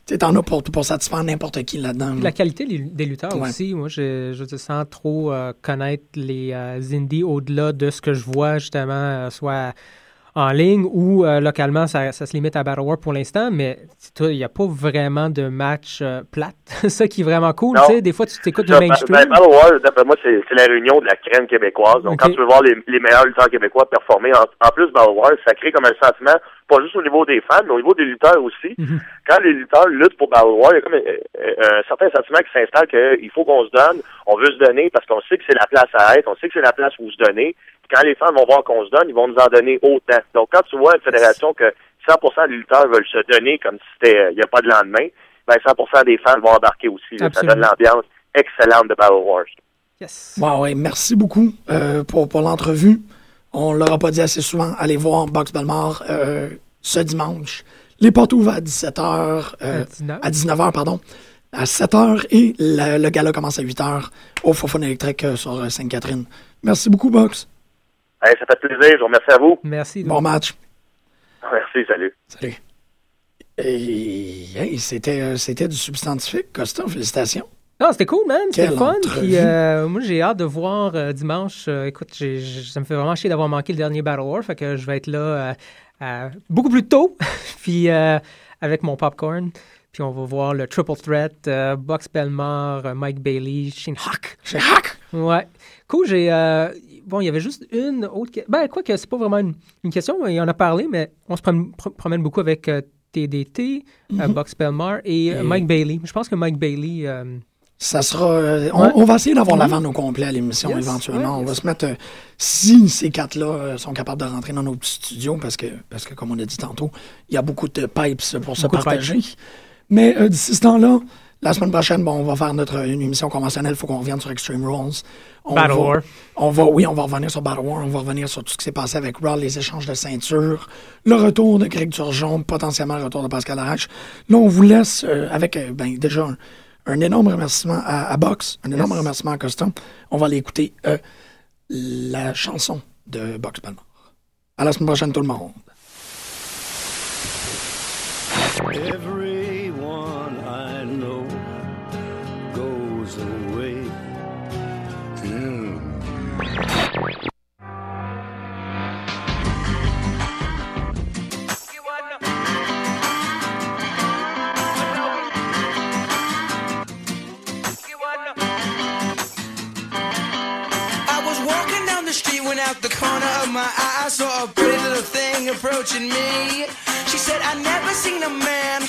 Speaker 5: Tu en as pour, pour satisfaire n'importe qui là-dedans.
Speaker 6: La qualité des des lutteurs
Speaker 5: Ouais.
Speaker 6: aussi. Moi, je, je sens trop euh, connaître les euh, indies au-delà de ce que je vois justement, euh, soit en ligne ou euh, localement, ça, ça se limite à Battle War pour l'instant, mais il n'y a pas vraiment de match euh, plate. *laughs* ça qui est vraiment cool. Tu sais, Des fois, tu t'écoutes du
Speaker 7: Ça,
Speaker 6: mainstream.
Speaker 7: ben, Battle War, d'après moi, c'est la réunion de la crème québécoise. Donc, quand tu veux voir les, les meilleurs lutteurs québécois performer, en, en plus, Battle War, ça crée comme un sentiment, pas juste au niveau des fans, mais au niveau des lutteurs aussi.
Speaker 6: Mhm.
Speaker 7: Quand les lutteurs luttent pour Battle War, il y a comme un, un- un certain sentiment qui s'installe qu'il faut qu'on se donne, on veut se donner parce qu'on sait que c'est la place à être, on sait que c'est la place où se donner. Puis quand les fans vont voir qu'on se donne, ils vont nous en donner autant. Donc, quand tu vois une fédération que 100% des lutteurs veulent se donner comme si c'était, euh, il n'y a pas de lendemain, ben 100% des fans vont embarquer aussi. là. Ça donne l'ambiance excellente de Battle Wars.
Speaker 6: Yes.
Speaker 5: Ouais, merci beaucoup euh, pour, pour l'entrevue. On l'aura pas dit assez souvent. Allez voir Box Belmar euh, ce dimanche. Les portes ouvrent à 17h. euh,
Speaker 6: À 19.
Speaker 5: à 19h, pardon. À 7h et le, le gala commence à 8h au Fofone électrique euh, sur euh, Sainte-Catherine. Merci beaucoup, Box.
Speaker 7: Hey, ça fait plaisir. Je vous remercie à vous.
Speaker 6: Merci.
Speaker 5: Bon match.
Speaker 7: Merci, salut.
Speaker 5: Salut. Et hey, c'était, c'était du substantifique. Costa, félicitations.
Speaker 6: Non, c'était cool, man. C'était fun. Puis, euh, moi, j'ai hâte de voir euh, dimanche. Euh, écoute, j'ai- j'ai- ça me fait vraiment chier d'avoir manqué le dernier Battle War. Fait que je vais être là beaucoup plus tôt. *laughs* puis, avec mon popcorn. Puis, on va voir le Triple Threat, Box Belmar, Mike Bailey, Shane Hawk.
Speaker 5: Chez Hack.
Speaker 6: Ouais. Cool, j'ai. bon, il y avait juste une autre. Ben, quoi que c'est pas vraiment une, une question, il en a parlé, mais on se prom- pro- promène beaucoup avec TDT, euh, Box Belmar et,
Speaker 5: Et-
Speaker 6: Mike Bailey. Je pense que Mike Bailey.
Speaker 5: Ça sera. euh, on,
Speaker 6: Ouais.
Speaker 5: on va essayer d'avoir la vente au complet à l'émission
Speaker 6: Yes,
Speaker 5: éventuellement.
Speaker 6: ouais,
Speaker 5: on va
Speaker 6: yes.
Speaker 5: se mettre. euh, si ces quatre-là euh, sont capables de rentrer dans nos petits studios, parce que, parce que, comme on a dit tantôt, il y a beaucoup de pipes pour se
Speaker 6: Beaucoup
Speaker 5: partager. Mais d'ici ce temps-là, la semaine prochaine, bon, on va faire notre une émission conventionnelle. Il faut qu'on revienne sur Extreme Rules. On
Speaker 6: Battle
Speaker 5: va-
Speaker 6: War.
Speaker 5: On va, oui, on va revenir sur Battle War. On va revenir sur tout ce qui s'est passé avec Raw, les échanges de ceintures, le retour de Greg Turgeon, potentiellement le retour de Pascal Arrache. Là, on vous laisse avec, euh, ben, déjà, un, un énorme remerciement à, à Box, un énorme remerciement à Costa. On va aller écouter euh, la chanson de Box Balmore. À la semaine prochaine, tout le monde.
Speaker 8: Out the corner of my eye I saw a pretty little thing approaching me. She said, I never seen a man